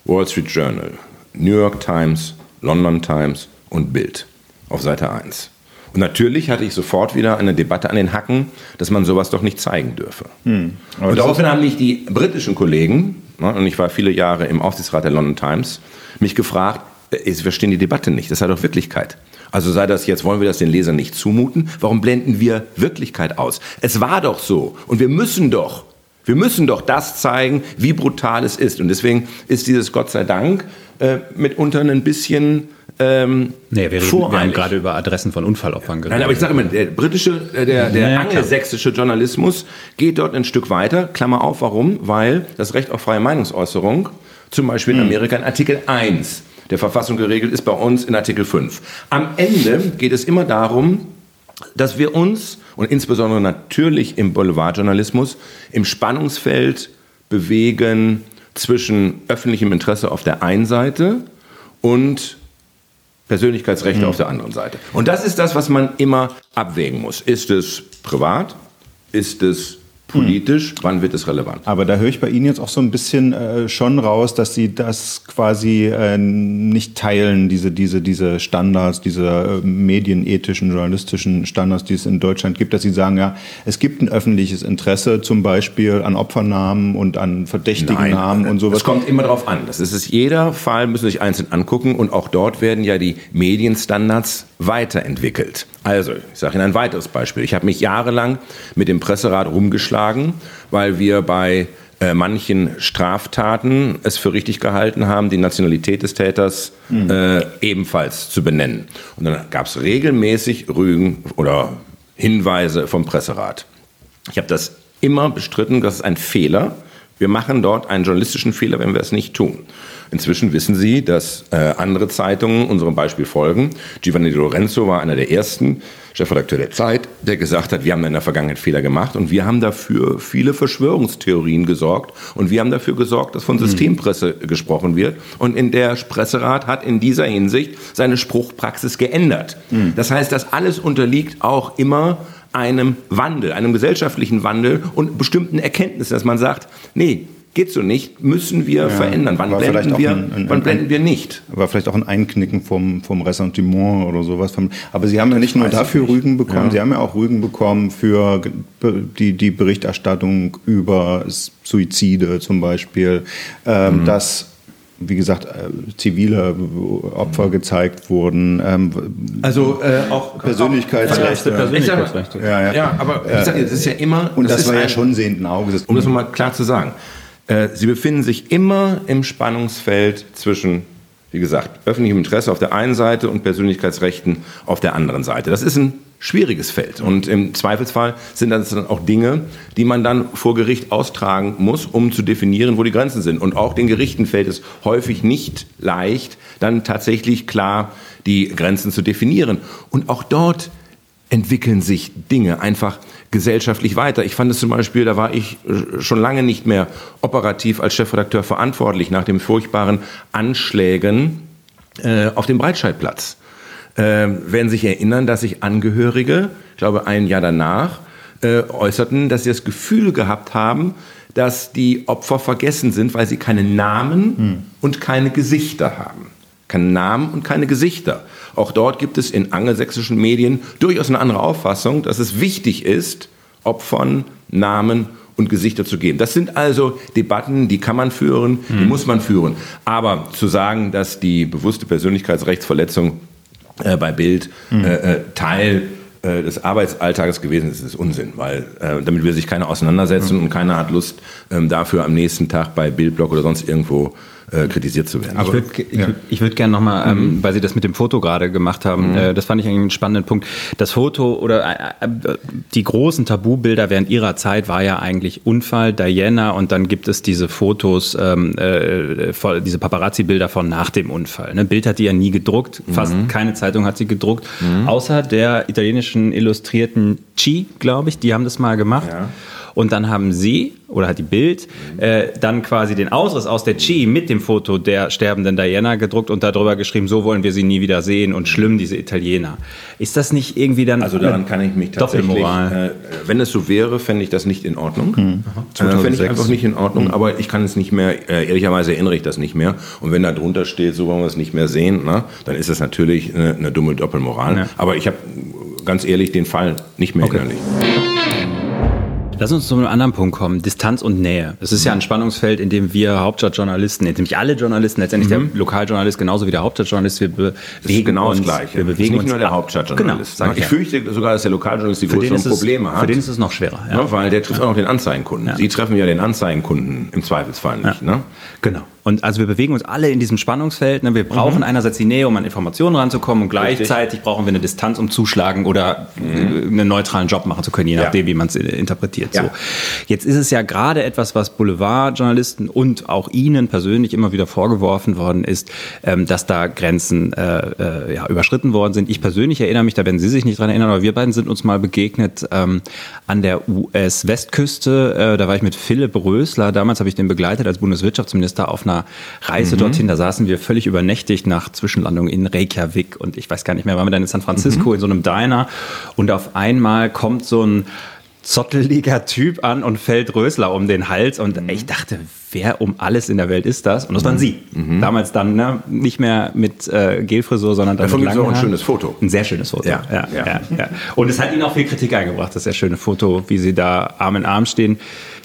Wall Street Journal, New York Times, London Times und Bild auf Seite 1. Und natürlich hatte ich sofort wieder eine Debatte an den Hacken, dass man sowas doch nicht zeigen dürfe. Hm. Und daraufhin haben mich die britischen Kollegen, ne, und ich war viele Jahre im Aufsichtsrat der London Times, mich gefragt, äh, Sie verstehen die Debatte nicht, das sei doch Wirklichkeit. Also sei das jetzt, wollen wir das den Lesern nicht zumuten? Warum blenden wir Wirklichkeit aus? Es war doch so und wir müssen doch, wir müssen doch das zeigen, wie brutal es ist. Und deswegen ist dieses Gott sei Dank äh, mitunter ein bisschen ähm, nee, wir, reden, wir haben gerade über Adressen von Unfallopfern geredet. Nein, aber ich sage immer, der britische, äh, der, der ja, angelsächsische Journalismus geht dort ein Stück weiter. Klammer auf, warum? Weil das Recht auf freie Meinungsäußerung zum Beispiel in hm. Amerika in Artikel 1 der Verfassung geregelt ist, bei uns in Artikel 5. Am Ende geht es immer darum, dass wir uns und insbesondere natürlich im Boulevardjournalismus im Spannungsfeld bewegen zwischen öffentlichem Interesse auf der einen Seite und Persönlichkeitsrechte mhm. auf der anderen Seite. Und das ist das, was man immer abwägen muss. Ist es privat? Ist es politisch, wann wird es relevant? Aber da höre ich bei Ihnen jetzt auch so ein bisschen äh, schon raus, dass Sie das quasi äh, nicht teilen, diese, diese, diese Standards, diese äh, medienethischen, journalistischen Standards, die es in Deutschland gibt, dass Sie sagen, ja, es gibt ein öffentliches Interesse zum Beispiel an Opfernamen und an verdächtigen Nein, Namen und sowas. Es kommt immer darauf an. Das ist es, jeder Fall müssen Sie sich einzeln angucken und auch dort werden ja die Medienstandards weiterentwickelt. Also, ich sage Ihnen ein weiteres Beispiel. Ich habe mich jahrelang mit dem Presserat rumgeschlagen, weil wir bei äh, manchen Straftaten es für richtig gehalten haben, die Nationalität des Täters mhm. äh, ebenfalls zu benennen. Und dann gab es regelmäßig Rügen oder Hinweise vom Presserat. Ich habe das immer bestritten, das ist ein Fehler. Wir machen dort einen journalistischen Fehler, wenn wir es nicht tun. Inzwischen wissen Sie, dass äh, andere Zeitungen unserem Beispiel folgen. Giovanni Lorenzo war einer der ersten, Chefredakteur der Zeit, der gesagt hat, wir haben in der Vergangenheit Fehler gemacht und wir haben dafür viele Verschwörungstheorien gesorgt und wir haben dafür gesorgt, dass von mhm. Systempresse mhm. gesprochen wird. Und in der Presserat hat in dieser Hinsicht seine Spruchpraxis geändert. Mhm. Das heißt, das alles unterliegt auch immer einem Wandel, einem gesellschaftlichen Wandel und bestimmten Erkenntnissen, dass man sagt, nee, geht so nicht, müssen wir ja, verändern. Wann, blenden wir, ein, ein, wann blenden wir nicht? War vielleicht auch ein Einknicken vom, vom Ressentiment oder sowas. Aber Sie haben ja nicht nur dafür Rügen bekommen, ja. Sie haben ja auch Rügen bekommen für die, die Berichterstattung über Suizide zum Beispiel, ähm, mhm. dass wie gesagt, äh, zivile Opfer gezeigt wurden. Ähm, also äh, auch Persönlichkeitsrechte. Persönlichkeitsrechte. Ja, ja. ja, aber wie gesagt, es ist ja immer. Und das, das war ja schon sehenden Auges. Um das mal klar zu sagen. Äh, sie befinden sich immer im Spannungsfeld zwischen, wie gesagt, öffentlichem Interesse auf der einen Seite und Persönlichkeitsrechten auf der anderen Seite. Das ist ein schwieriges Feld. Und im Zweifelsfall sind das dann auch Dinge, die man dann vor Gericht austragen muss, um zu definieren, wo die Grenzen sind. Und auch den Gerichten fällt es häufig nicht leicht, dann tatsächlich klar die Grenzen zu definieren. Und auch dort entwickeln sich Dinge einfach gesellschaftlich weiter. Ich fand es zum Beispiel, da war ich schon lange nicht mehr operativ als Chefredakteur verantwortlich nach den furchtbaren Anschlägen äh, auf dem Breitscheidplatz. Äh, werden sich erinnern, dass sich Angehörige, ich glaube ein Jahr danach, äh, äußerten, dass sie das Gefühl gehabt haben, dass die Opfer vergessen sind, weil sie keine Namen hm. und keine Gesichter haben. Keine Namen und keine Gesichter. Auch dort gibt es in angelsächsischen Medien durchaus eine andere Auffassung, dass es wichtig ist, Opfern Namen und Gesichter zu geben. Das sind also Debatten, die kann man führen, die mhm. muss man führen. Aber zu sagen, dass die bewusste Persönlichkeitsrechtsverletzung äh, bei Bild mhm. äh, Teil äh, des Arbeitsalltages gewesen ist, ist Unsinn, weil äh, damit will sich keiner auseinandersetzen mhm. und keiner hat Lust, ähm, dafür am nächsten Tag bei Bildblock oder sonst irgendwo äh, kritisiert zu werden. Aber, ich würde ja. ich würd gerne nochmal, ähm, mhm. weil Sie das mit dem Foto gerade gemacht haben, mhm. äh, das fand ich eigentlich einen spannenden Punkt. Das Foto oder äh, äh, die großen Tabubilder während Ihrer Zeit war ja eigentlich Unfall, Diana und dann gibt es diese Fotos, ähm, äh, diese Paparazzi-Bilder von nach dem Unfall. Ne? Bild hat die ja nie gedruckt, fast mhm. keine Zeitung hat sie gedruckt, mhm. außer der italienischen Illustrierten Chi, glaube ich, die haben das mal gemacht. Ja. Und dann haben sie, oder hat die Bild, äh, dann quasi den Ausriss aus der Chi mit dem Foto der sterbenden Diana gedruckt und darüber geschrieben, so wollen wir sie nie wieder sehen und schlimm, diese Italiener. Ist das nicht irgendwie dann. Also daran kann ich mich tatsächlich. Äh, wenn es so wäre, fände ich das nicht in Ordnung. Hm. Äh, fände ich einfach nicht in Ordnung, hm. aber ich kann es nicht mehr, äh, ehrlicherweise erinnere ich das nicht mehr. Und wenn da drunter steht, so wollen wir es nicht mehr sehen, na, dann ist das natürlich eine, eine dumme Doppelmoral. Ja. Aber ich habe ganz ehrlich den Fall nicht mehr okay. innerlich. Lass uns zu einem anderen Punkt kommen. Distanz und Nähe. Das ist mhm. ja ein Spannungsfeld, in dem wir Hauptstadtjournalisten, nämlich alle Journalisten, letztendlich mhm. der Lokaljournalist genauso wie der Hauptstadtjournalist, wir bewegen genau uns. Das Gleiche. Wir bewegen nicht uns nur der Hauptstadtjournalist. Genau, ich fürchte sogar, dass der Lokaljournalist die größeren Probleme hat. Für den ist es noch schwerer. Ja. Ja, weil der trifft ja. auch noch den Anzeigenkunden. Ja. Sie treffen ja den Anzeigenkunden im Zweifelsfall nicht. Ne? Genau. Und also wir bewegen uns alle in diesem Spannungsfeld. Ne? Wir brauchen mhm. einerseits die Nähe, um an Informationen ranzukommen und gleichzeitig Richtig. brauchen wir eine Distanz, um zuschlagen oder mhm. einen neutralen Job machen zu können, je nachdem, ja. wie man es interpretiert. Ja. So. Jetzt ist es ja gerade etwas, was Boulevardjournalisten und auch Ihnen persönlich immer wieder vorgeworfen worden ist, ähm, dass da Grenzen äh, äh, ja, überschritten worden sind. Ich persönlich erinnere mich, da werden Sie sich nicht dran erinnern, aber wir beiden sind uns mal begegnet ähm, an der US-Westküste. Äh, da war ich mit Philipp Rösler, damals habe ich den begleitet als Bundeswirtschaftsminister auf einer Reise mhm. dorthin. Da saßen wir völlig übernächtigt nach Zwischenlandung in Reykjavik und ich weiß gar nicht mehr, waren wir dann in San Francisco mhm. in so einem Diner und auf einmal kommt so ein zotteliger Typ an und fällt Rösler um den Hals und mhm. ich dachte, wer um alles in der Welt ist das? Und das waren mhm. Sie. Mhm. Damals dann ne, nicht mehr mit äh, Gelfrisur, sondern dann Davon mit langen auch ein schönes Foto. Ein sehr schönes Foto. Ja. Ja, ja. ja, ja. Und es hat Ihnen auch viel Kritik eingebracht, das sehr schöne Foto, wie Sie da Arm in Arm stehen.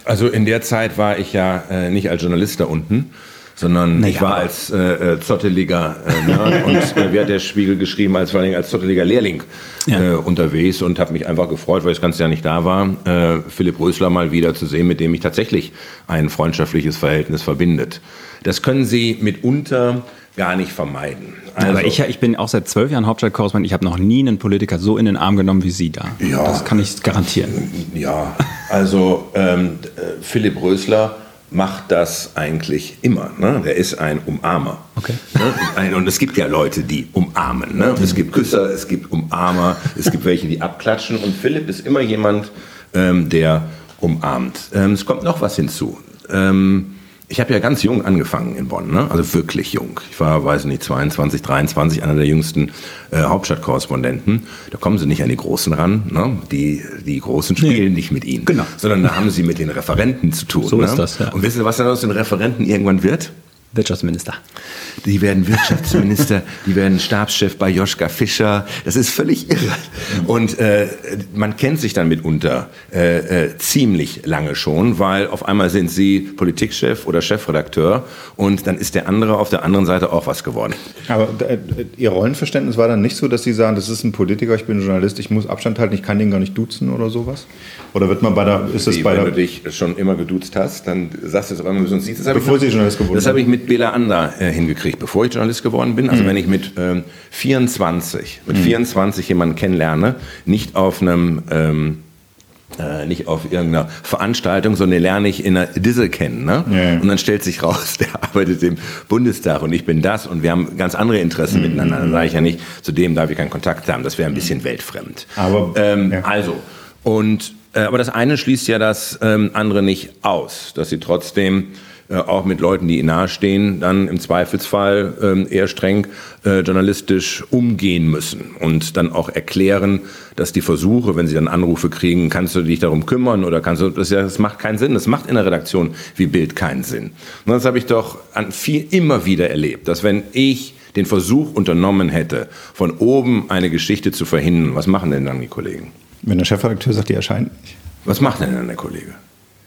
Also in der Zeit war ich ja äh, nicht als Journalist da unten, sondern Naja, ich war als äh, äh, zotteliger äh, Nerd und äh, wie hat der Spiegel geschrieben, als vor allen Dingen als zotteliger Lehrling Ja. äh, unterwegs und habe mich einfach gefreut, weil ich das ganze Jahr nicht da war, äh, Philipp Rösler mal wieder zu sehen, mit dem mich tatsächlich ein freundschaftliches Verhältnis verbindet. Das können Sie mitunter gar nicht vermeiden. Also, Aber ich, ich bin auch seit zwölf Jahren Hauptstadtkorrespondent. Ich habe noch nie einen Politiker so in den Arm genommen wie Sie da. Ja. Das kann ich garantieren. Ja, also ähm, äh, Philipp Rösler macht das eigentlich immer. Ne? Der ist ein Umarmer. Okay. Ne? Und es gibt ja Leute, die umarmen. Ne? Es gibt Küsser, es gibt Umarmer, es gibt welche, die abklatschen. Und Philipp ist immer jemand, ähm, der umarmt. Ähm, es kommt noch was hinzu. Ähm, ich habe ja ganz jung angefangen in Bonn, ne? also wirklich jung. Ich war, weiß nicht, 22, 23, einer der jüngsten äh, Hauptstadtkorrespondenten. Da kommen sie nicht an die Großen ran. Ne? Die, die Großen spielen nicht mit ihnen, Genau. sondern da haben sie mit den Referenten zu tun. So ne? ist das, ja. Und wissen Sie, was dann aus den Referenten irgendwann wird? Wirtschaftsminister. Die werden Wirtschaftsminister, die werden Stabschef bei Joschka Fischer. Das ist völlig irre. Und äh, man kennt sich dann mitunter äh, äh, ziemlich lange schon, weil auf einmal sind sie Politikchef oder Chefredakteur und dann ist der andere auf der anderen Seite auch was geworden. Aber äh, Ihr Rollenverständnis war dann nicht so, dass Sie sagen, das ist ein Politiker, ich bin Journalist, ich muss Abstand halten, ich kann den gar nicht duzen oder sowas? Oder wird man bei der, ist es Wie, bei wenn der, du dich schon immer geduzt hast, dann sagst du es immer, wir müssen uns habe Bevor Sie Journalist geworden Das sind. habe ich mit Bela Ander äh, hingekriegt, bevor ich Journalist geworden bin. Also Mhm. wenn ich mit ähm, 24, mit 24 jemanden kennenlerne, nicht auf einem ähm, äh, nicht auf irgendeiner Veranstaltung, sondern den lerne ich in einer Disse kennen. Ne? Ja. Und dann stellt sich raus, der arbeitet im Bundestag und ich bin das und wir haben ganz andere Interessen Mhm. miteinander. Dann sage ich ja nicht, zu dem darf ich keinen Kontakt haben. Das wäre ein bisschen weltfremd. Aber- ähm, ja. also, und, äh, aber das eine schließt ja das ähm, andere nicht aus, dass sie trotzdem äh, auch mit Leuten, die ihnen nahestehen, dann im Zweifelsfall ähm, eher streng äh, journalistisch umgehen müssen und dann auch erklären, dass die Versuche, wenn sie dann Anrufe kriegen, kannst du dich darum kümmern oder kannst du, das, ja, das macht keinen Sinn, das macht in der Redaktion wie Bild keinen Sinn. Und das habe ich doch an viel immer wieder erlebt, dass wenn ich den Versuch unternommen hätte, von oben eine Geschichte zu verhindern, was machen denn dann die Kollegen? wenn der Chefredakteur sagt, die erscheint nicht? Was macht denn dann der Kollege?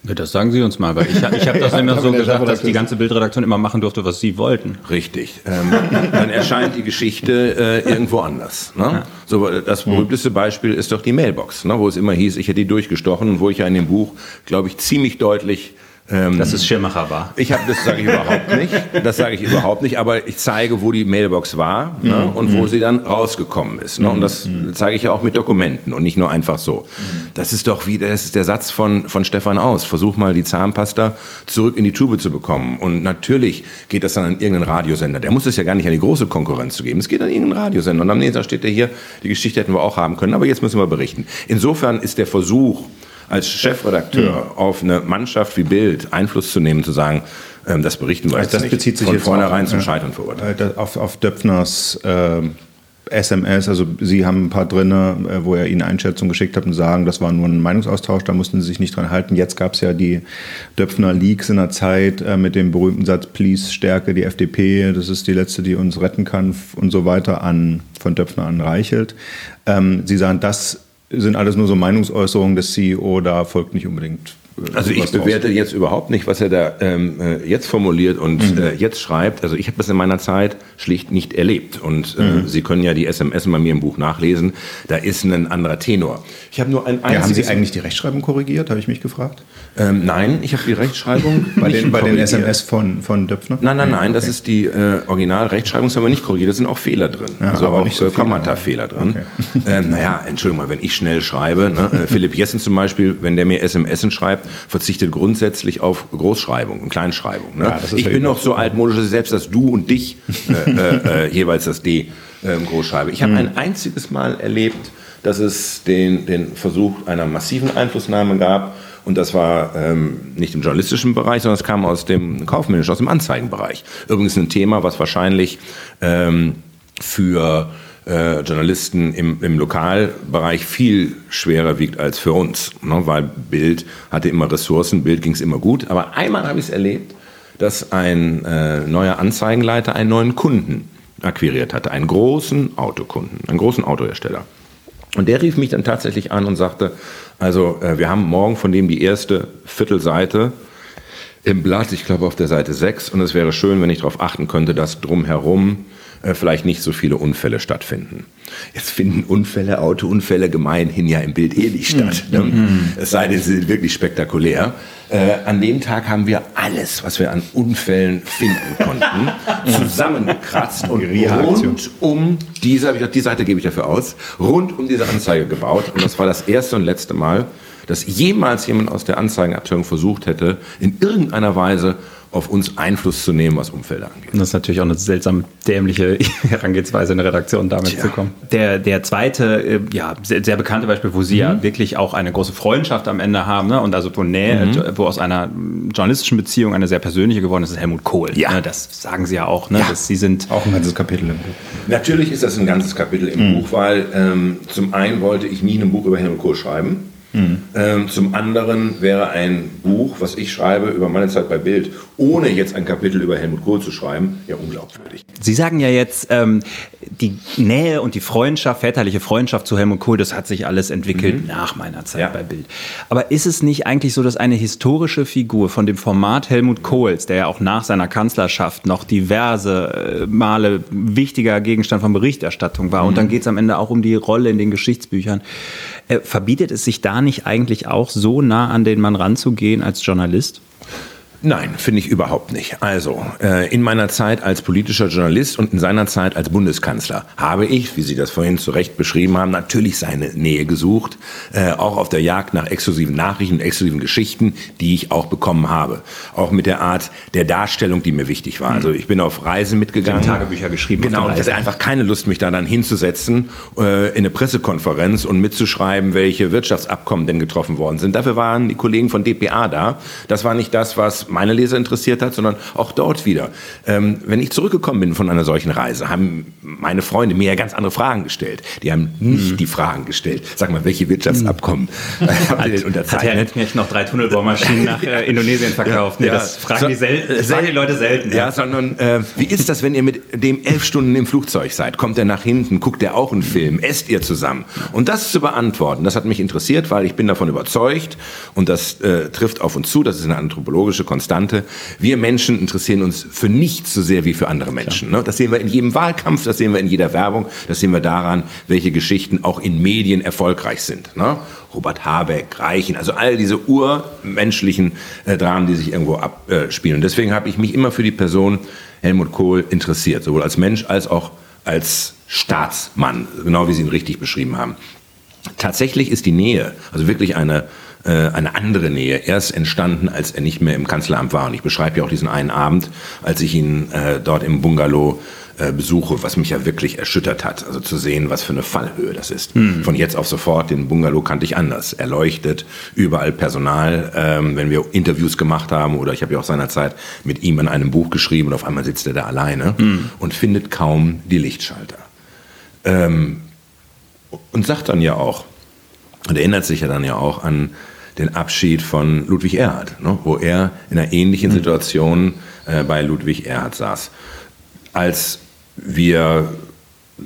Ja, das sagen Sie uns mal, weil ich, ich habe das immer Ja, so wenn der gesagt, dass die ganze Bildredaktion immer machen durfte, was sie wollten. Richtig. Ähm, dann erscheint die Geschichte äh, irgendwo anders. Ne? So, das berühmteste Beispiel ist doch die Mailbox, ne? wo es immer hieß, ich hätte die durchgestochen und wo ich ja in dem Buch, glaube ich, ziemlich deutlich ähm, Dass es Schirmacher war. Ich habe das sage ich überhaupt nicht. Das sage ich überhaupt nicht. Aber ich zeige, wo die Mailbox war ne, und wo sie dann rausgekommen ist. Ne, und das zeige ich ja auch mit Dokumenten und nicht nur einfach so. Das ist doch wie das ist der Satz von von Stefan Aus. Versuch mal die Zahnpasta zurück in die Tube zu bekommen. Und natürlich geht das dann an irgendeinen Radiosender. Der muss es ja gar nicht an die große Konkurrenz zu geben. Es geht an irgendeinen Radiosender. Und am nächsten Tag steht er hier. Die Geschichte hätten wir auch haben können. Aber jetzt müssen wir berichten. Insofern ist der Versuch als Chefredakteur auf eine Mannschaft wie Bild Einfluss zu nehmen, zu sagen, ähm, das berichten wir Also jetzt das nicht. bezieht sich von jetzt vornherein auf- zum ja. Scheitern verurteilt. Äh, Auf, auf Döpfners ähm, SMS, also Sie haben ein paar drinne, äh, wo er Ihnen Einschätzungen geschickt hat und sagen, das war nur ein Meinungsaustausch, da mussten Sie sich nicht dran halten. Jetzt gab es ja die Döpfner Leaks in der Zeit äh, mit dem berühmten Satz, please stärke die FDP, das ist die letzte, die uns retten kann und so weiter an, von Döpfner an Reichelt. Ähm, Sie sagen, das sind alles nur so Meinungsäußerungen des CEO, da folgt nicht unbedingt. äh, Also ich bewerte jetzt überhaupt nicht, was er da ähm, äh, jetzt formuliert und Mhm. äh, jetzt schreibt. Also ich habe das in meiner Zeit schlicht nicht erlebt. Und äh, Mhm. Sie können ja die SMS bei mir im Buch nachlesen. Da ist ein anderer Tenor. Ich habe nur ein Ja, haben einziges... Sie eigentlich die Rechtschreibung korrigiert, habe ich mich gefragt? Ähm, nein, ich habe die Rechtschreibung Bei den, bei den. SMS von, von Döpfner? Nein, nein, nein, das ist die äh, Originalrechtschreibung, das haben wir nicht korrigiert, da sind auch Fehler drin. Ja, also aber auch so äh. Kommata-Fehler drin. Ähm, naja, Entschuldigung mal, wenn ich schnell schreibe, ne, äh, Philipp Jessen zum Beispiel, wenn der mir SMS schreibt, verzichtet grundsätzlich auf Großschreibung und Kleinschreibung. Ne? Ja, ich bin noch so altmodisch, dass selbst das Du und Dich äh, äh, äh, jeweils das D ähm, groß schreibe. Ich habe Hm. ein einziges Mal erlebt, dass es den, den Versuch einer massiven Einflussnahme gab. Und das war ähm, nicht im journalistischen Bereich, sondern es kam aus dem kaufmännischen, aus dem Anzeigenbereich. Übrigens ein Thema, was wahrscheinlich ähm, für äh, Journalisten im, im Lokalbereich viel schwerer wiegt als für uns. Ne? Weil Bild hatte immer Ressourcen, Bild ging es immer gut. Aber einmal habe ich es erlebt, dass ein äh, neuer Anzeigenleiter einen neuen Kunden akquiriert hatte, einen großen Autokunden, einen großen Autohersteller. Und der rief mich dann tatsächlich an und sagte, also äh, wir haben morgen von dem die erste Viertelseite im Blatt, ich glaube auf der Seite 6. Und es wäre schön, wenn ich darauf achten könnte, dass drumherum äh, vielleicht nicht so viele Unfälle stattfinden. Jetzt finden Unfälle, Autounfälle gemeinhin ja im Bild eh nicht statt. Ne? Mhm. Es sei denn, sie sind wirklich spektakulär. Äh, an dem Tag haben wir alles, was wir an Unfällen finden konnten, zusammengekratzt und rund um diese, ich die Seite gebe ich dafür aus, rund um diese Anzeige gebaut. Und das war das erste und letzte Mal, dass jemals jemand aus der Anzeigenabteilung versucht hätte, in irgendeiner Weise auf uns Einfluss zu nehmen, was Umfelder angeht. Das ist natürlich auch eine seltsam dämliche Herangehensweise in der Redaktion damit Tja. zu kommen. Der, der zweite, äh, ja, sehr, sehr bekannte Beispiel, wo Sie mhm. ja wirklich auch eine große Freundschaft am Ende haben ne? und also wo Nähe, mhm. wo aus einer journalistischen Beziehung eine sehr persönliche geworden ist, ist Helmut Kohl. Ja. Ne? Das sagen Sie ja auch. Ne? Ja. Dass Sie sind auch ein ganzes Kapitel im Buch. Natürlich ist das ein ganzes Kapitel im mhm. Buch, weil ähm, zum einen wollte ich nie ein Buch über Helmut Kohl schreiben. Mhm. Ähm, zum anderen wäre ein Buch, was ich schreibe über meine Zeit bei Bild, ohne jetzt ein Kapitel über Helmut Kohl zu schreiben, ja unglaubwürdig. Sie sagen ja jetzt, ähm, die Nähe und die Freundschaft, väterliche Freundschaft zu Helmut Kohl, das hat sich alles entwickelt mhm. nach meiner Zeit ja. bei Bild. Aber ist es nicht eigentlich so, dass eine historische Figur von dem Format Helmut Kohls, der ja auch nach seiner Kanzlerschaft noch diverse äh, Male wichtiger Gegenstand von Berichterstattung war, mhm. und dann geht es am Ende auch um die Rolle in den Geschichtsbüchern, verbietet es sich da nicht eigentlich auch so nah an den Mann ranzugehen als Journalist? Nein, finde ich überhaupt nicht. Also, äh, in meiner Zeit als politischer Journalist und in seiner Zeit als Bundeskanzler habe ich, wie Sie das vorhin zu Recht beschrieben haben, natürlich seine Nähe gesucht, äh, auch auf der Jagd nach exklusiven Nachrichten und exklusiven Geschichten, die ich auch bekommen habe. Auch mit der Art der Darstellung, die mir wichtig war. Also, ich bin auf Reisen mitgegangen. Sie Tagebücher geschrieben. Genau, und ich hatte einfach keine Lust, mich da dann hinzusetzen äh, in eine Pressekonferenz und mitzuschreiben, welche Wirtschaftsabkommen denn getroffen worden sind. Dafür waren die Kollegen von DPA da. Das war nicht das, was meine Leser interessiert hat, sondern auch dort wieder. Ähm, wenn ich zurückgekommen bin von einer solchen Reise, haben meine Freunde mir ja ganz andere Fragen gestellt. Die haben nicht mhm. die Fragen gestellt. Sag mal, welche Wirtschaftsabkommen mhm. haben Sie denn unterzeichnet? Hat Herr Knecht noch drei Tunnelbohrmaschinen nach äh, Indonesien verkauft? Nee, ja, das fragen, so, die, selten, fragen die Leute selten. Ja, ja sondern äh, wie ist das, wenn ihr mit dem elf Stunden im Flugzeug seid? Kommt er nach hinten? Guckt er auch einen Film? Esst ihr zusammen? Und das zu beantworten, das hat mich interessiert, weil ich bin davon überzeugt und das äh, trifft auf uns zu, das ist eine anthropologische Konstante Konstante. Wir Menschen interessieren uns für nichts so sehr wie für andere Menschen. Ne? Das sehen wir in jedem Wahlkampf, das sehen wir in jeder Werbung, das sehen wir daran, welche Geschichten auch in Medien erfolgreich sind. Ne? Robert Habeck, Reichen, also all diese urmenschlichen äh, Dramen, die sich irgendwo abspielen. Deswegen habe ich mich immer für die Person Helmut Kohl interessiert, sowohl als Mensch als auch als Staatsmann, genau wie Sie ihn richtig beschrieben haben. Tatsächlich ist die Nähe, also wirklich eine eine andere Nähe erst entstanden, als er nicht mehr im Kanzleramt war. Und ich beschreibe ja auch diesen einen Abend, als ich ihn äh, dort im Bungalow äh, besuche, was mich ja wirklich erschüttert hat. Also zu sehen, was für eine Fallhöhe das ist. Mhm. Von jetzt auf sofort, den Bungalow kannte ich anders. Erleuchtet, überall Personal. Ähm, wenn wir Interviews gemacht haben oder ich habe ja auch seinerzeit mit ihm an einem Buch geschrieben und auf einmal sitzt er da alleine mhm. und findet kaum die Lichtschalter. Ähm, und sagt dann ja auch, und erinnert sich ja dann ja auch an den Abschied von Ludwig Erhard, ne, wo er in einer ähnlichen hm. Situation äh, bei Ludwig Erhard saß. Als wir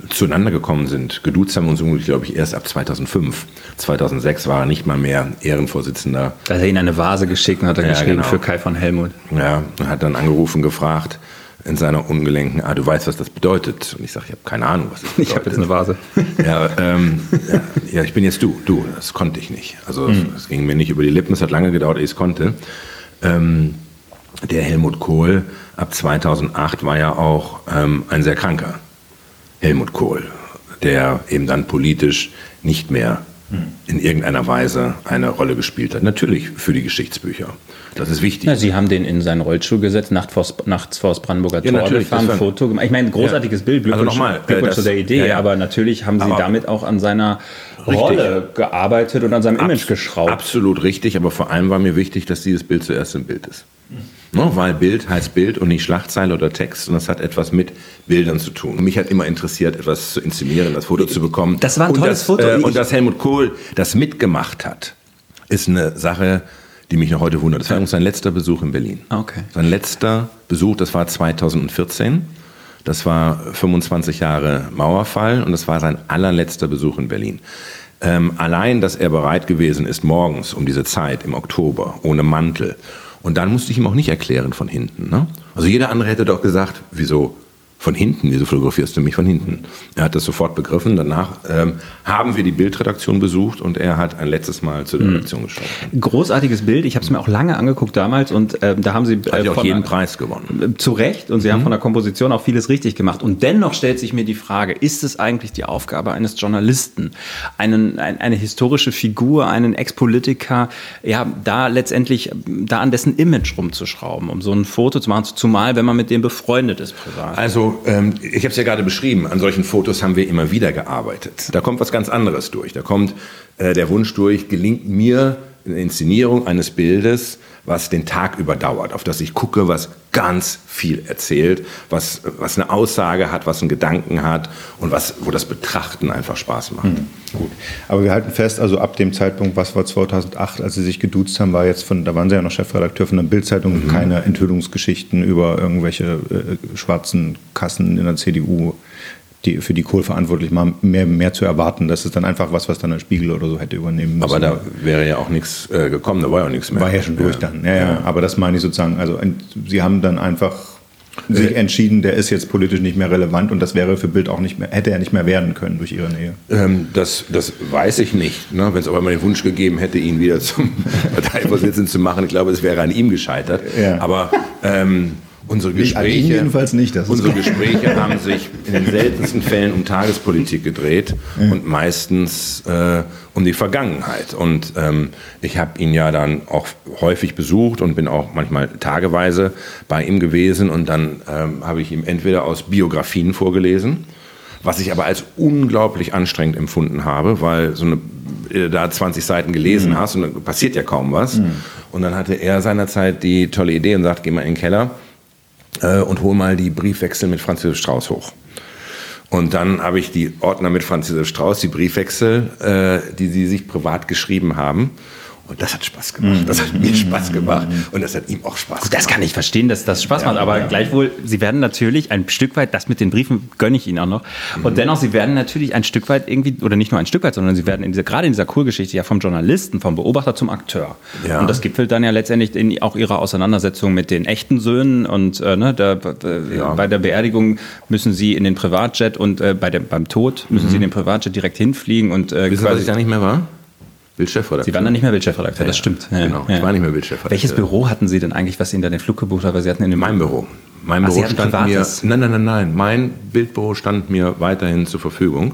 zueinander gekommen sind, geduzt haben wir uns, glaube ich, erst ab 2005. 2006 war er nicht mal mehr Ehrenvorsitzender. Da hat er ihn eine Vase geschickt und hat er ja, geschrieben genau. für Kai von Helmut. Ja, und hat dann angerufen, gefragt, in seiner ungelenken Art, du weißt, was das bedeutet. Und ich sage, ich habe keine Ahnung, was das bedeutet. Ich habe jetzt eine Vase. Ja, ähm, ja, ja, ich bin jetzt du. Du, das konnte ich nicht. Also es mhm. ging mir nicht über die Lippen, es hat lange gedauert, ehe ich es konnte. Ähm, der Helmut Kohl ab 2008 war ja auch ähm, ein sehr kranker Helmut Kohl, der eben dann politisch nicht mehr in irgendeiner Weise eine Rolle gespielt hat. Natürlich für die Geschichtsbücher. Das ist wichtig. Ja, Sie haben den in seinen Rollstuhl gesetzt, nachts vor, nachts vor das Brandenburger ja, Tor gefahren, ein Foto gemacht. Ich meine, großartiges ja. Bild, Glückwunsch, also nochmal, Glückwunsch das, zu der Idee, ja, aber natürlich haben Sie aber damit auch an seiner richtig. Rolle gearbeitet und an seinem Abs Image geschraubt. Absolut richtig, aber vor allem war mir wichtig, dass dieses Bild zuerst im Bild ist. Ne, weil Bild heißt Bild und nicht Schlagzeile oder Text und das hat etwas mit Bildern zu tun. Und mich hat immer interessiert, etwas zu inszenieren, das Foto zu bekommen. Das war ein tolles das, Foto. Äh, und dass Helmut Kohl das mitgemacht hat, ist eine Sache, die mich noch heute wundert. Das war übrigens sein letzter Besuch in Berlin. Ah, okay. Sein letzter Besuch, das war 2014. Das war 25 Jahre Mauerfall und das war sein allerletzter Besuch in Berlin. Ähm, allein, dass er bereit gewesen ist, morgens um diese Zeit im Oktober ohne Mantel Und dann musste ich ihm auch nicht erklären von hinten. Ne? Also jeder andere hätte doch gesagt, wieso von hinten, wieso fotografierst du mich von hinten? Er hat das sofort begriffen. Danach ähm, haben wir die Bildredaktion besucht und er hat ein letztes Mal zur Redaktion geschaut. Großartiges Bild. Ich habe es mir auch lange angeguckt damals und ähm, da haben sie Hat äh, ja auch jeden Preis gewonnen. äh, zu Recht und sie haben von der Komposition auch vieles richtig gemacht. Und dennoch stellt sich mir die Frage, ist es eigentlich die Aufgabe eines Journalisten, einen, ein, eine historische Figur, einen Ex-Politiker, ja, da letztendlich, äh, da an dessen Image rumzuschrauben, um so ein Foto zu machen, zumal wenn man mit dem befreundet ist privat. Also, ähm, ich habe es ja gerade beschrieben, an solchen Fotos haben wir immer wieder gearbeitet. Da kommt was ganz anderes durch. Da kommt äh, der Wunsch durch, gelingt mir eine Inszenierung eines Bildes, was den Tag überdauert, auf das ich gucke, was ganz viel erzählt, was, was eine Aussage hat, was einen Gedanken hat und was, wo das Betrachten einfach Spaß macht. Gut. Aber wir halten fest, also ab dem Zeitpunkt, was war 2008, als Sie sich geduzt haben, war jetzt von, da waren Sie ja noch Chefredakteur von der Bildzeitung, keine Enthüllungsgeschichten über irgendwelche äh, schwarzen Kassen in der CDU, die für die Kohl verantwortlich waren, mehr, mehr zu erwarten. Das ist dann einfach was, was dann der Spiegel oder so hätte übernehmen müssen. Aber da wäre ja auch nichts äh, gekommen, da war ja auch nichts mehr. war ja schon durch dann. Ja, ja. Aber das meine ich sozusagen. Also Sie haben dann einfach sich entschieden, der ist jetzt politisch nicht mehr relevant und das wäre für Bild auch nicht mehr, hätte er nicht mehr werden können durch Ihre Nähe. Ähm, das, das weiß ich nicht. Ne? Wenn es aber mal den Wunsch gegeben hätte, ihn wieder zum Parteivorsitzenden zu machen, ich glaube, es wäre an ihm gescheitert. Ja. Aber ähm, unsere ihm Gespräche, jedenfalls nicht, unsere. Gespräche haben sich in den seltensten Fällen um Tagespolitik gedreht und meistens äh, um die Vergangenheit. Und ähm, ich habe ihn ja dann auch häufig besucht und bin auch manchmal tageweise bei ihm gewesen. Und dann ähm, habe ich ihm entweder aus Biografien vorgelesen, was ich aber als unglaublich anstrengend empfunden habe, weil so eine, äh, da 20 Seiten gelesen hast und dann passiert ja kaum was. Und dann hatte er seinerzeit die tolle Idee und sagt, geh mal in den Keller äh, und hol mal die Briefwechsel mit Franz Josef Strauß hoch. Und dann habe ich die Ordner mit Franz Josef Strauß, die Briefwechsel, äh, die sie sich privat geschrieben haben. Und das hat Spaß gemacht. Das hat mir Spaß gemacht. Und das hat ihm auch Spaß gemacht. Das kann ich verstehen, dass das Spaß macht, aber gleichwohl, Sie werden natürlich ein Stück weit, das mit den Briefen gönne ich Ihnen auch noch, und dennoch, Sie werden natürlich ein Stück weit irgendwie, oder nicht nur ein Stück weit, sondern Sie werden in dieser, gerade in dieser Kurgeschichte ja vom Journalisten, vom Beobachter zum Akteur. Ja. Und das gipfelt dann ja letztendlich in auch Ihrer Auseinandersetzung mit den echten Söhnen und äh, ne, da, äh, Ja. bei der Beerdigung müssen Sie in den Privatjet und äh, bei dem, beim Tod müssen Sie in den Privatjet direkt hinfliegen und äh, Wissen Sie, was ich da nicht mehr war? Bildchefredakteur. Sie waren dann nicht mehr Bildchefredakteur, das Ja, stimmt. Ja, genau. Ich war nicht mehr Bildchefredakteur. Welches Büro hatten Sie denn eigentlich, was Ihnen da den Flug gebucht hat? Weil Sie hatten in dem Mein Büro. Mein Ach, Büro stand mir. Nein, nein, nein, nein. Mein Bildbüro stand mir weiterhin zur Verfügung.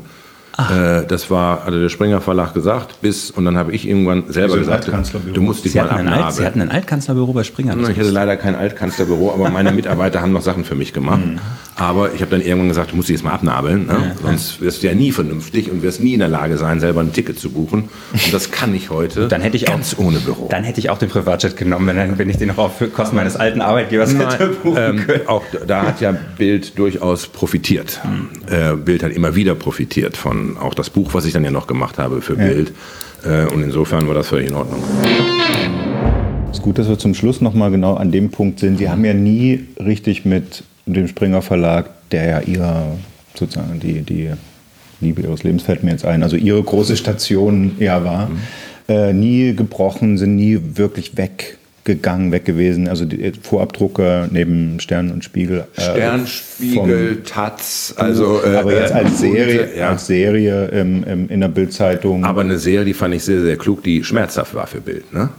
Äh, das war, hatte der Springer Verlag gesagt, bis, und dann habe ich irgendwann selber Wieso gesagt, du musst dich Sie mal ein Alt, Sie abnabeln. hatten ein Altkanzlerbüro bei Springer. Ich hatte leider kein Altkanzlerbüro, aber meine Mitarbeiter haben noch Sachen für mich gemacht. Mhm. Aber ich habe dann irgendwann gesagt, du musst dich jetzt mal abnabeln, ne? sonst wirst du ja nie vernünftig und wirst nie in der Lage sein, selber ein Ticket zu buchen. Und das kann ich heute Dann hätte ich ganz auch, ohne Büro. Dann hätte ich auch den Privatjet genommen, wenn, wenn ich den noch auf Kosten meines alten Arbeitgebers hätte buchen ähm, können. auch da hat ja Bild durchaus profitiert. Äh, Bild hat immer wieder profitiert von auch das Buch, was ich dann ja noch gemacht habe für Bild. Äh, und insofern war das völlig in Ordnung. Es ist gut, dass wir zum Schluss nochmal genau an dem Punkt sind. Sie haben ja nie richtig mit dem Springer Verlag, der ja Ihr, sozusagen, die, die Liebe Ihres Lebens fällt mir jetzt ein, also Ihre große Station ja war, äh, nie gebrochen, sind nie wirklich weggegangen, weg gewesen. Also die Vorabdrucke neben Stern und Spiegel. äh, Sternspiegel, Taz, also. äh, aber jetzt äh, als Serie, Bunte, ja. als Serie ähm, ähm, in der Bildzeitung. Aber eine Serie, die fand ich sehr, sehr klug, die schmerzhaft war für Bild. Ne?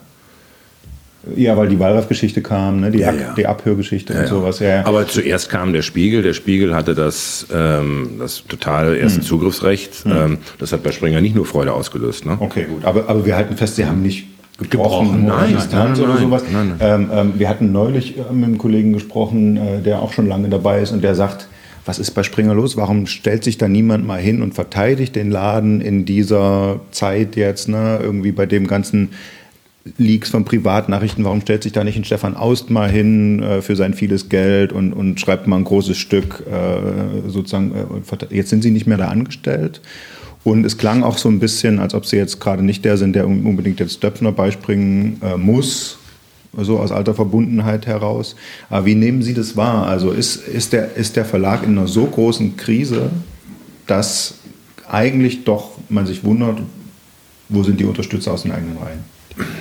Ja, weil die Wallraff-Geschichte kam, ne? die, Ja, ja. die Abhörgeschichte und sowas. Ja, ja. Aber zuerst kam der Spiegel. Der Spiegel hatte das, ähm, das totale Hm. erste Zugriffsrecht. Ähm, das hat bei Springer nicht nur Freude ausgelöst. Ne? Okay, gut. Aber, aber wir halten fest, Sie haben nicht gebrochen, Gebrochen, nein, oder sowas. Ähm, ähm, wir hatten neulich äh, mit einem Kollegen gesprochen, äh, der auch schon lange dabei ist und der sagt, was ist bei Springer los? Warum stellt sich da niemand mal hin und verteidigt den Laden in dieser Zeit jetzt, ne? irgendwie bei dem ganzen Leaks von Privatnachrichten, warum stellt sich da nicht ein Stefan Aust mal hin äh, für sein vieles Geld und, und schreibt mal ein großes Stück äh, sozusagen, äh, jetzt sind sie nicht mehr da angestellt. Und es klang auch so ein bisschen, als ob sie jetzt gerade nicht der sind, der un- unbedingt jetzt Döpfner beispringen äh, muss, so aus alter Verbundenheit heraus. Aber wie nehmen Sie das wahr? Also ist, ist, der, ist der Verlag in einer so großen Krise, dass eigentlich doch man sich wundert, wo sind die Unterstützer aus den eigenen Reihen?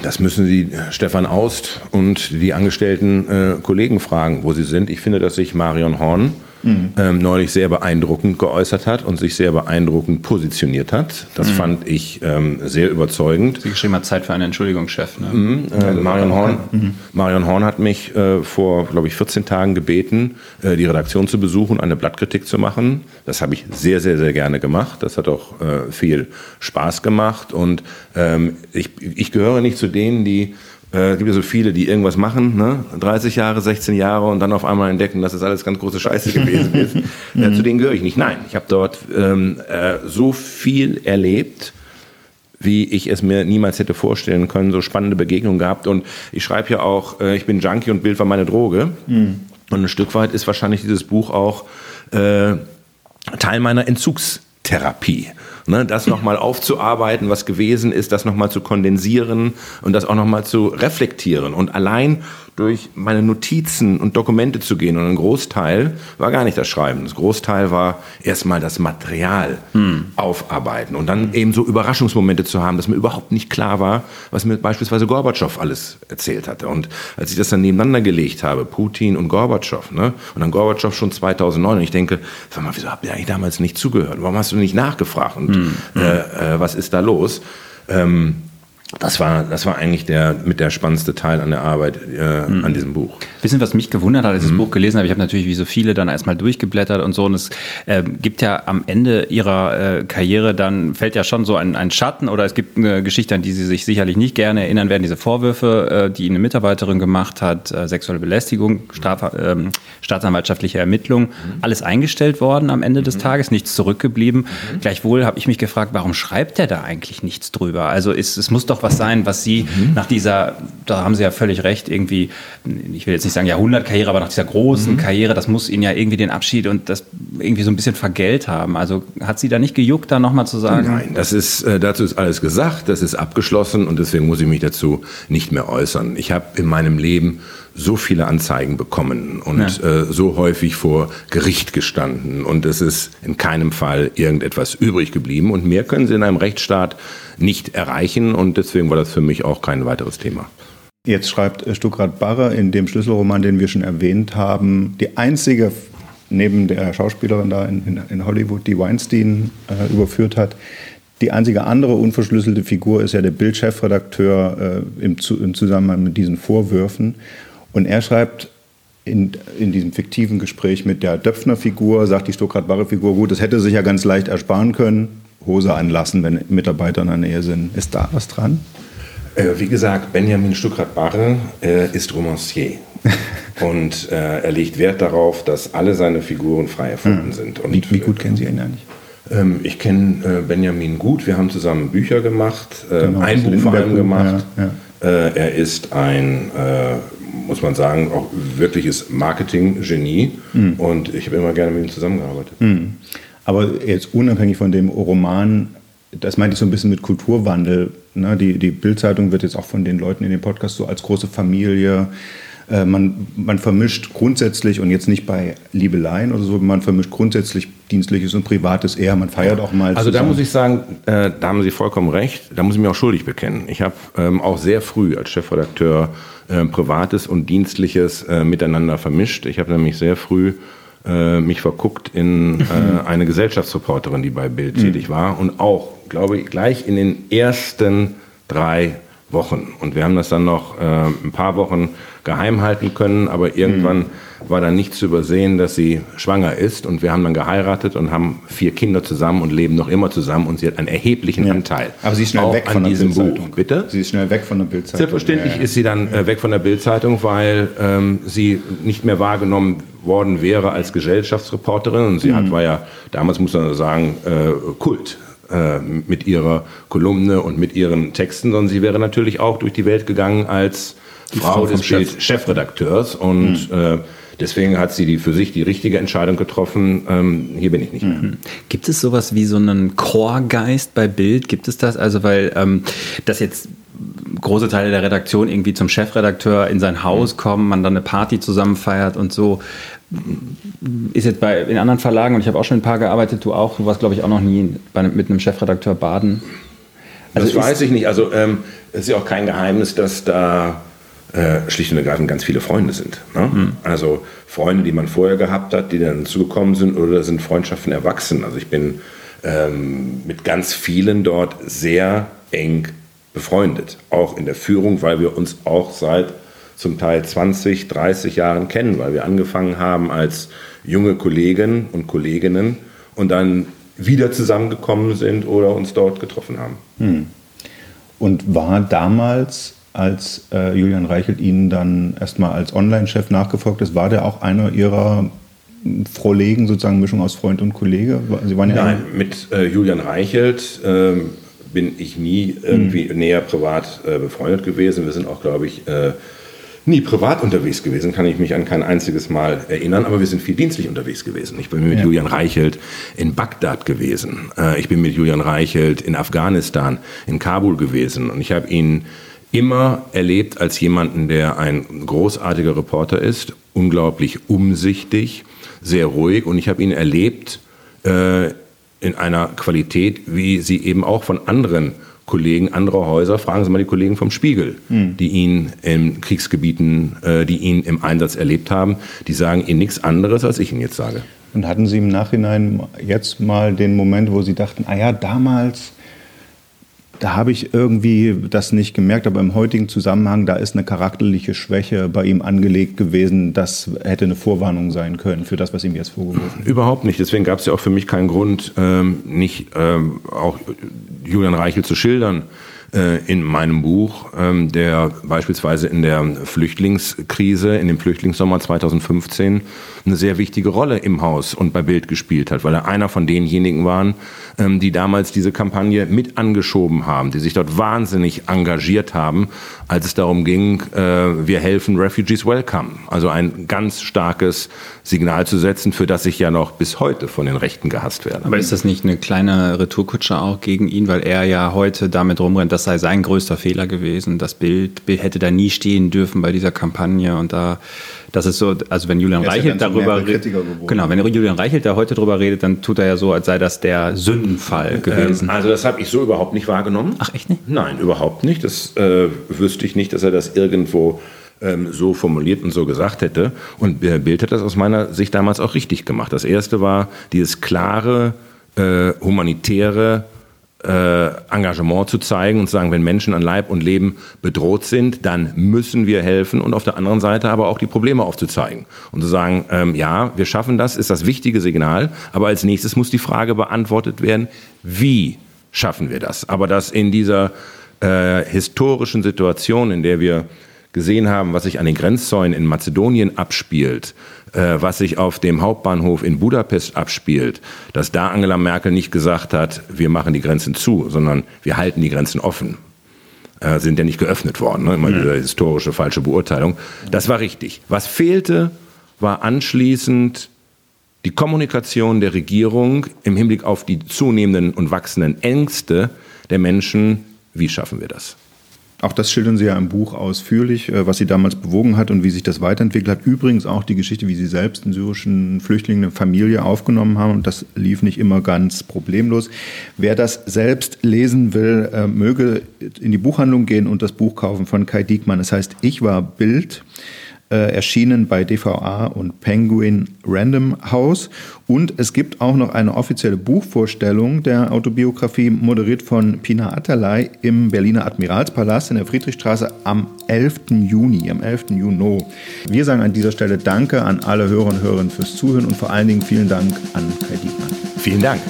das müssen Sie äh, Stefan Aust und die angestellten äh, Kollegen fragen, wo sie sind. Ich finde, dass sich Marion Horn mhm. ähm, neulich sehr beeindruckend geäußert hat und sich sehr beeindruckend positioniert hat. Das mhm. fand ich ähm, sehr überzeugend. Sie geschrieben hat Zeit für eine Entschuldigung, Chef. Ne? Mhm. Äh, Marion, Horn, mhm. Marion Horn hat mich äh, vor, glaube ich, 14 Tagen gebeten, äh, die Redaktion zu besuchen, eine Blattkritik zu machen. Das habe ich sehr, sehr, sehr gerne gemacht. Das hat auch äh, viel Spaß gemacht und ähm, ich, ich gehöre nicht zu denen, die äh, es gibt ja so viele, die irgendwas machen, ne? 30 Jahre, 16 Jahre und dann auf einmal entdecken, dass das alles ganz große Scheiße gewesen ist. äh, zu denen gehöre ich nicht. Nein, ich habe dort ähm, äh, so viel erlebt, wie ich es mir niemals hätte vorstellen können, so spannende Begegnungen gehabt. Und ich schreibe ja auch, äh, ich bin Junkie und Bild war meine Droge. Mhm. Und ein Stück weit ist wahrscheinlich dieses Buch auch äh, Teil meiner Entzugstherapie. Ne, das nochmal aufzuarbeiten, was gewesen ist, das nochmal zu kondensieren und das auch nochmal zu reflektieren. Und allein durch meine Notizen und Dokumente zu gehen. Und ein Großteil war gar nicht das Schreiben. Das Großteil war erstmal das Material hm. aufarbeiten und dann eben so Überraschungsmomente zu haben, dass mir überhaupt nicht klar war, was mir beispielsweise Gorbatschow alles erzählt hatte. Und als ich das dann nebeneinander gelegt habe, Putin und Gorbatschow, ne? und dann Gorbatschow schon 2009, und ich denke, sag mal, wieso habt ihr eigentlich damals nicht zugehört? Warum hast du nicht nachgefragt? Und hm. äh, äh, was ist da los? Ähm, das war, das war eigentlich der mit der spannendste Teil an der Arbeit äh, mhm. an diesem Buch. Wissen, was mich gewundert hat, als ich mhm. das Buch gelesen habe, ich habe natürlich wie so viele dann erstmal durchgeblättert und so. Und es äh, gibt ja am Ende ihrer äh, Karriere dann fällt ja schon so ein, ein Schatten oder es gibt eine Geschichte, an die sie sich sicherlich nicht gerne erinnern werden. Diese Vorwürfe, äh, die ihnen eine Mitarbeiterin gemacht hat, äh, sexuelle Belästigung, Straf, ähm, staatsanwaltschaftliche Ermittlung, mhm. alles eingestellt worden am Ende des mhm. Tages, nichts zurückgeblieben. Mhm. Gleichwohl habe ich mich gefragt, warum schreibt er da eigentlich nichts drüber? Also ist, es muss doch doch was sein, was Sie mhm. nach dieser, da haben Sie ja völlig recht, irgendwie, ich will jetzt nicht sagen Jahrhundertkarriere, aber nach dieser großen mhm. Karriere, das muss Ihnen ja irgendwie den Abschied und das irgendwie so ein bisschen vergelt haben. Also hat Sie da nicht gejuckt, da nochmal zu sagen? Nein, das ist, äh, dazu ist alles gesagt, das ist abgeschlossen und deswegen muss ich mich dazu nicht mehr äußern. Ich habe in meinem Leben so viele Anzeigen bekommen und ja. äh, so häufig vor Gericht gestanden und es ist in keinem Fall irgendetwas übrig geblieben und mehr können Sie in einem Rechtsstaat nicht erreichen und deswegen war das für mich auch kein weiteres Thema. Jetzt schreibt Stuckrad Barre in dem Schlüsselroman, den wir schon erwähnt haben, die einzige neben der Schauspielerin da in, in, Hollywood, die Weinstein äh, überführt hat, die einzige andere unverschlüsselte Figur ist ja der Bildchefredakteur äh, im, im, Zusammenhang mit diesen Vorwürfen. Und er schreibt in, in diesem fiktiven Gespräch mit der Döpfner-Figur, sagt die Stuckrad-Barre-Figur, gut, das hätte sich ja ganz leicht ersparen können. Hose anlassen, wenn Mitarbeiter in der Nähe sind. Ist da was dran? Äh, wie gesagt, Benjamin Stuckrad-Barre äh, ist Romancier. und äh, er legt Wert darauf, dass alle seine Figuren frei erfunden mhm. sind. Und, wie, wie, gut kennen Sie ihn eigentlich? Ähm, ich kenne äh, Benjamin gut. Wir haben zusammen Bücher gemacht, äh, genau, ein Buch vor allem gemacht. Ja, ja. Äh, er ist ein muss man sagen, auch wirkliches Marketing-Genie. Mhm. Und ich habe immer gerne mit ihm zusammengearbeitet. Mhm. Aber jetzt unabhängig von dem Roman, das meinte ich so ein bisschen mit Kulturwandel. Ne? Die, die Bildzeitung wird jetzt auch von den Leuten in dem Podcast so als große Familie. Äh, man, man vermischt grundsätzlich und jetzt nicht bei Liebeleien oder so, man vermischt grundsätzlich Dienstliches und Privates eher. Man feiert auch mal. Also zusammen. da muss ich sagen, äh, da haben Sie vollkommen recht. Da muss ich mich auch schuldig bekennen. Ich habe ähm, auch sehr früh als Chefredakteur äh, Privates und Dienstliches äh, miteinander vermischt. Ich habe nämlich sehr früh äh, mich verguckt in äh, eine Gesellschaftsreporterin, die bei Bild mhm. tätig war und auch, glaube ich, gleich in den ersten drei Wochen. Und wir haben das dann noch äh, ein paar Wochen geheim halten können, aber irgendwann mhm. war dann nicht zu übersehen, dass sie schwanger ist. Und wir haben dann geheiratet und haben vier Kinder zusammen und leben noch immer zusammen. Und sie hat einen erheblichen ja. Anteil. Aber sie ist schnell weg von diesem Buch. Bitte? Sie ist schnell weg von der Bildzeitung. Selbstverständlich ja, ja. ist sie dann äh, weg von der Bildzeitung, weil ähm, sie nicht mehr wahrgenommen worden wäre als Gesellschaftsreporterin. Und sie mhm. hat, war ja, damals muss man sagen, äh, Kult äh, mit ihrer Kolumne und mit ihren Texten, sondern sie wäre natürlich auch durch die Welt gegangen als die Frau, Frau des Chef Chefredakteurs und mhm. äh, deswegen hat sie die für sich die richtige Entscheidung getroffen. Ähm, hier bin ich nicht mehr. Mhm. Gibt es sowas wie so einen Chorgeist bei Bild? Gibt es das? Also weil ähm, das jetzt große Teile der Redaktion irgendwie zum Chefredakteur in sein Haus mhm. kommen, man dann eine Party zusammen feiert und so ist jetzt bei in anderen Verlagen und ich habe auch schon ein paar gearbeitet, du auch, du warst glaube ich auch noch nie bei, mit einem Chefredakteur baden. Also das weiß ich nicht. Also ähm, es ist ja auch kein Geheimnis, dass da äh, schlicht und ergreifend ganz viele Freunde sind. Ne? Mhm. Also Freunde, die man vorher gehabt hat, die dann zugekommen sind, oder sind Freundschaften erwachsen. Also ich bin ähm, mit ganz vielen dort sehr eng befreundet. Auch in der Führung, weil wir uns auch seit zum Teil 20, 30 Jahren kennen, weil wir angefangen haben als junge Kollegen und Kolleginnen und dann wieder zusammengekommen sind oder uns dort getroffen haben. Hm. Und war damals, als äh, Julian Reichelt Ihnen dann erstmal als Online-Chef nachgefolgt ist, war der auch einer Ihrer Frohlegen, sozusagen Mischung aus Freund und Kollege? Sie waren ja Nein, mit äh, Julian Reichelt äh, bin ich nie irgendwie hm. näher privat äh, befreundet gewesen. Wir sind auch, glaube ich, äh, nie privat unterwegs gewesen, kann ich mich an kein einziges Mal erinnern, aber wir sind viel dienstlich unterwegs gewesen. Ich bin mit ja. Julian Reichelt in Bagdad gewesen. Äh, ich bin mit Julian Reichelt in Afghanistan, in Kabul gewesen und ich habe ihn immer erlebt als jemanden, der ein großartiger Reporter ist, unglaublich umsichtig, sehr ruhig und ich habe ihn erlebt äh, in einer Qualität, wie sie eben auch von anderen Kollegen anderer Häuser, fragen Sie mal die Kollegen vom Spiegel, mhm. die ihn in Kriegsgebieten, äh, die ihn im Einsatz erlebt haben, die sagen Ihnen nichts anderes, als ich Ihnen jetzt sage. Und hatten Sie im Nachhinein jetzt mal den Moment, wo Sie dachten, ah ja, damals da habe ich irgendwie das nicht gemerkt, aber im heutigen Zusammenhang, da ist eine charakterliche Schwäche bei ihm angelegt gewesen. Das hätte eine Vorwarnung sein können für das, was ihm jetzt vorgeworfen wird. Überhaupt nicht. Deswegen gab es ja auch für mich keinen Grund, ähm, nicht ähm, auch Julian Reichel zu schildern äh, in meinem Buch, ähm, der beispielsweise in der Flüchtlingskrise, in dem Flüchtlingssommer 2015 eine sehr wichtige Rolle im Haus und bei Bild gespielt hat, weil er einer von denjenigen waren, ähm, die damals diese Kampagne mit angeschoben haben, die sich dort wahnsinnig engagiert haben, als es darum ging, äh, wir helfen Refugees Welcome. Also ein ganz starkes Signal zu setzen, für das ich ja noch bis heute von den Rechten gehasst werde. Aber ist das nicht eine kleine Retourkutsche auch gegen ihn, weil er ja heute damit rumrennt, das sei sein größter Fehler gewesen. Das Bild, Bild hätte da nie stehen dürfen bei dieser Kampagne und da das ist so, also wenn Julian Reichelt ja darüber redet, genau, wenn Julian Reichelt da heute darüber redet, dann tut er ja so, als sei das der Sündenfall ähm, gewesen. Ähm, also das habe ich so überhaupt nicht wahrgenommen. Ach echt nicht? Nein, überhaupt nicht. Das äh, wüsste ich nicht, dass er das irgendwo ähm, so formuliert und so gesagt hätte. Und Bild hat das aus meiner Sicht damals auch richtig gemacht. Das erste war dieses klare, äh, humanitäre äh, Engagement zu zeigen und zu sagen, wenn Menschen an Leib und Leben bedroht sind, dann müssen wir helfen und auf der anderen Seite aber auch die Probleme aufzuzeigen und zu sagen, ähm, ja, wir schaffen das, ist das wichtige Signal, aber als nächstes muss die Frage beantwortet werden, wie schaffen wir das? Aber dass in dieser äh, historischen Situation, in der wir gesehen haben, was sich an den Grenzzäunen in Mazedonien abspielt, äh, was sich auf dem Hauptbahnhof in Budapest abspielt, dass da Angela Merkel nicht gesagt hat, wir machen die Grenzen zu, sondern wir halten die Grenzen offen. Äh, sind ja nicht geöffnet worden, ne? immer diese historische falsche Beurteilung. Das war richtig. Was fehlte, war anschließend die Kommunikation der Regierung im Hinblick auf die zunehmenden und wachsenden Ängste der Menschen. Wie schaffen wir das? Auch das schildern Sie ja im Buch ausführlich, äh, was Sie damals bewogen hat und wie sich das weiterentwickelt hat. Übrigens auch die Geschichte, wie Sie selbst einen syrischen Flüchtling, eine Familie aufgenommen haben. Und das lief nicht immer ganz problemlos. Wer das selbst lesen will, äh, möge in die Buchhandlung gehen und das Buch kaufen von Kai Diekmann. Es heißt Ich war Bild äh, erschienen bei DVA und Penguin Random House. Und es gibt auch noch eine offizielle Buchvorstellung der Autobiografie, moderiert von Pina Atalay im Berliner Admiralspalast in der Friedrichstraße am 11. Juni, am 11. Juni. Wir sagen an dieser Stelle Danke an alle Hörer und Hörerinnen fürs Zuhören und vor allen Dingen vielen Dank an Kai Diekmann. Vielen Dank.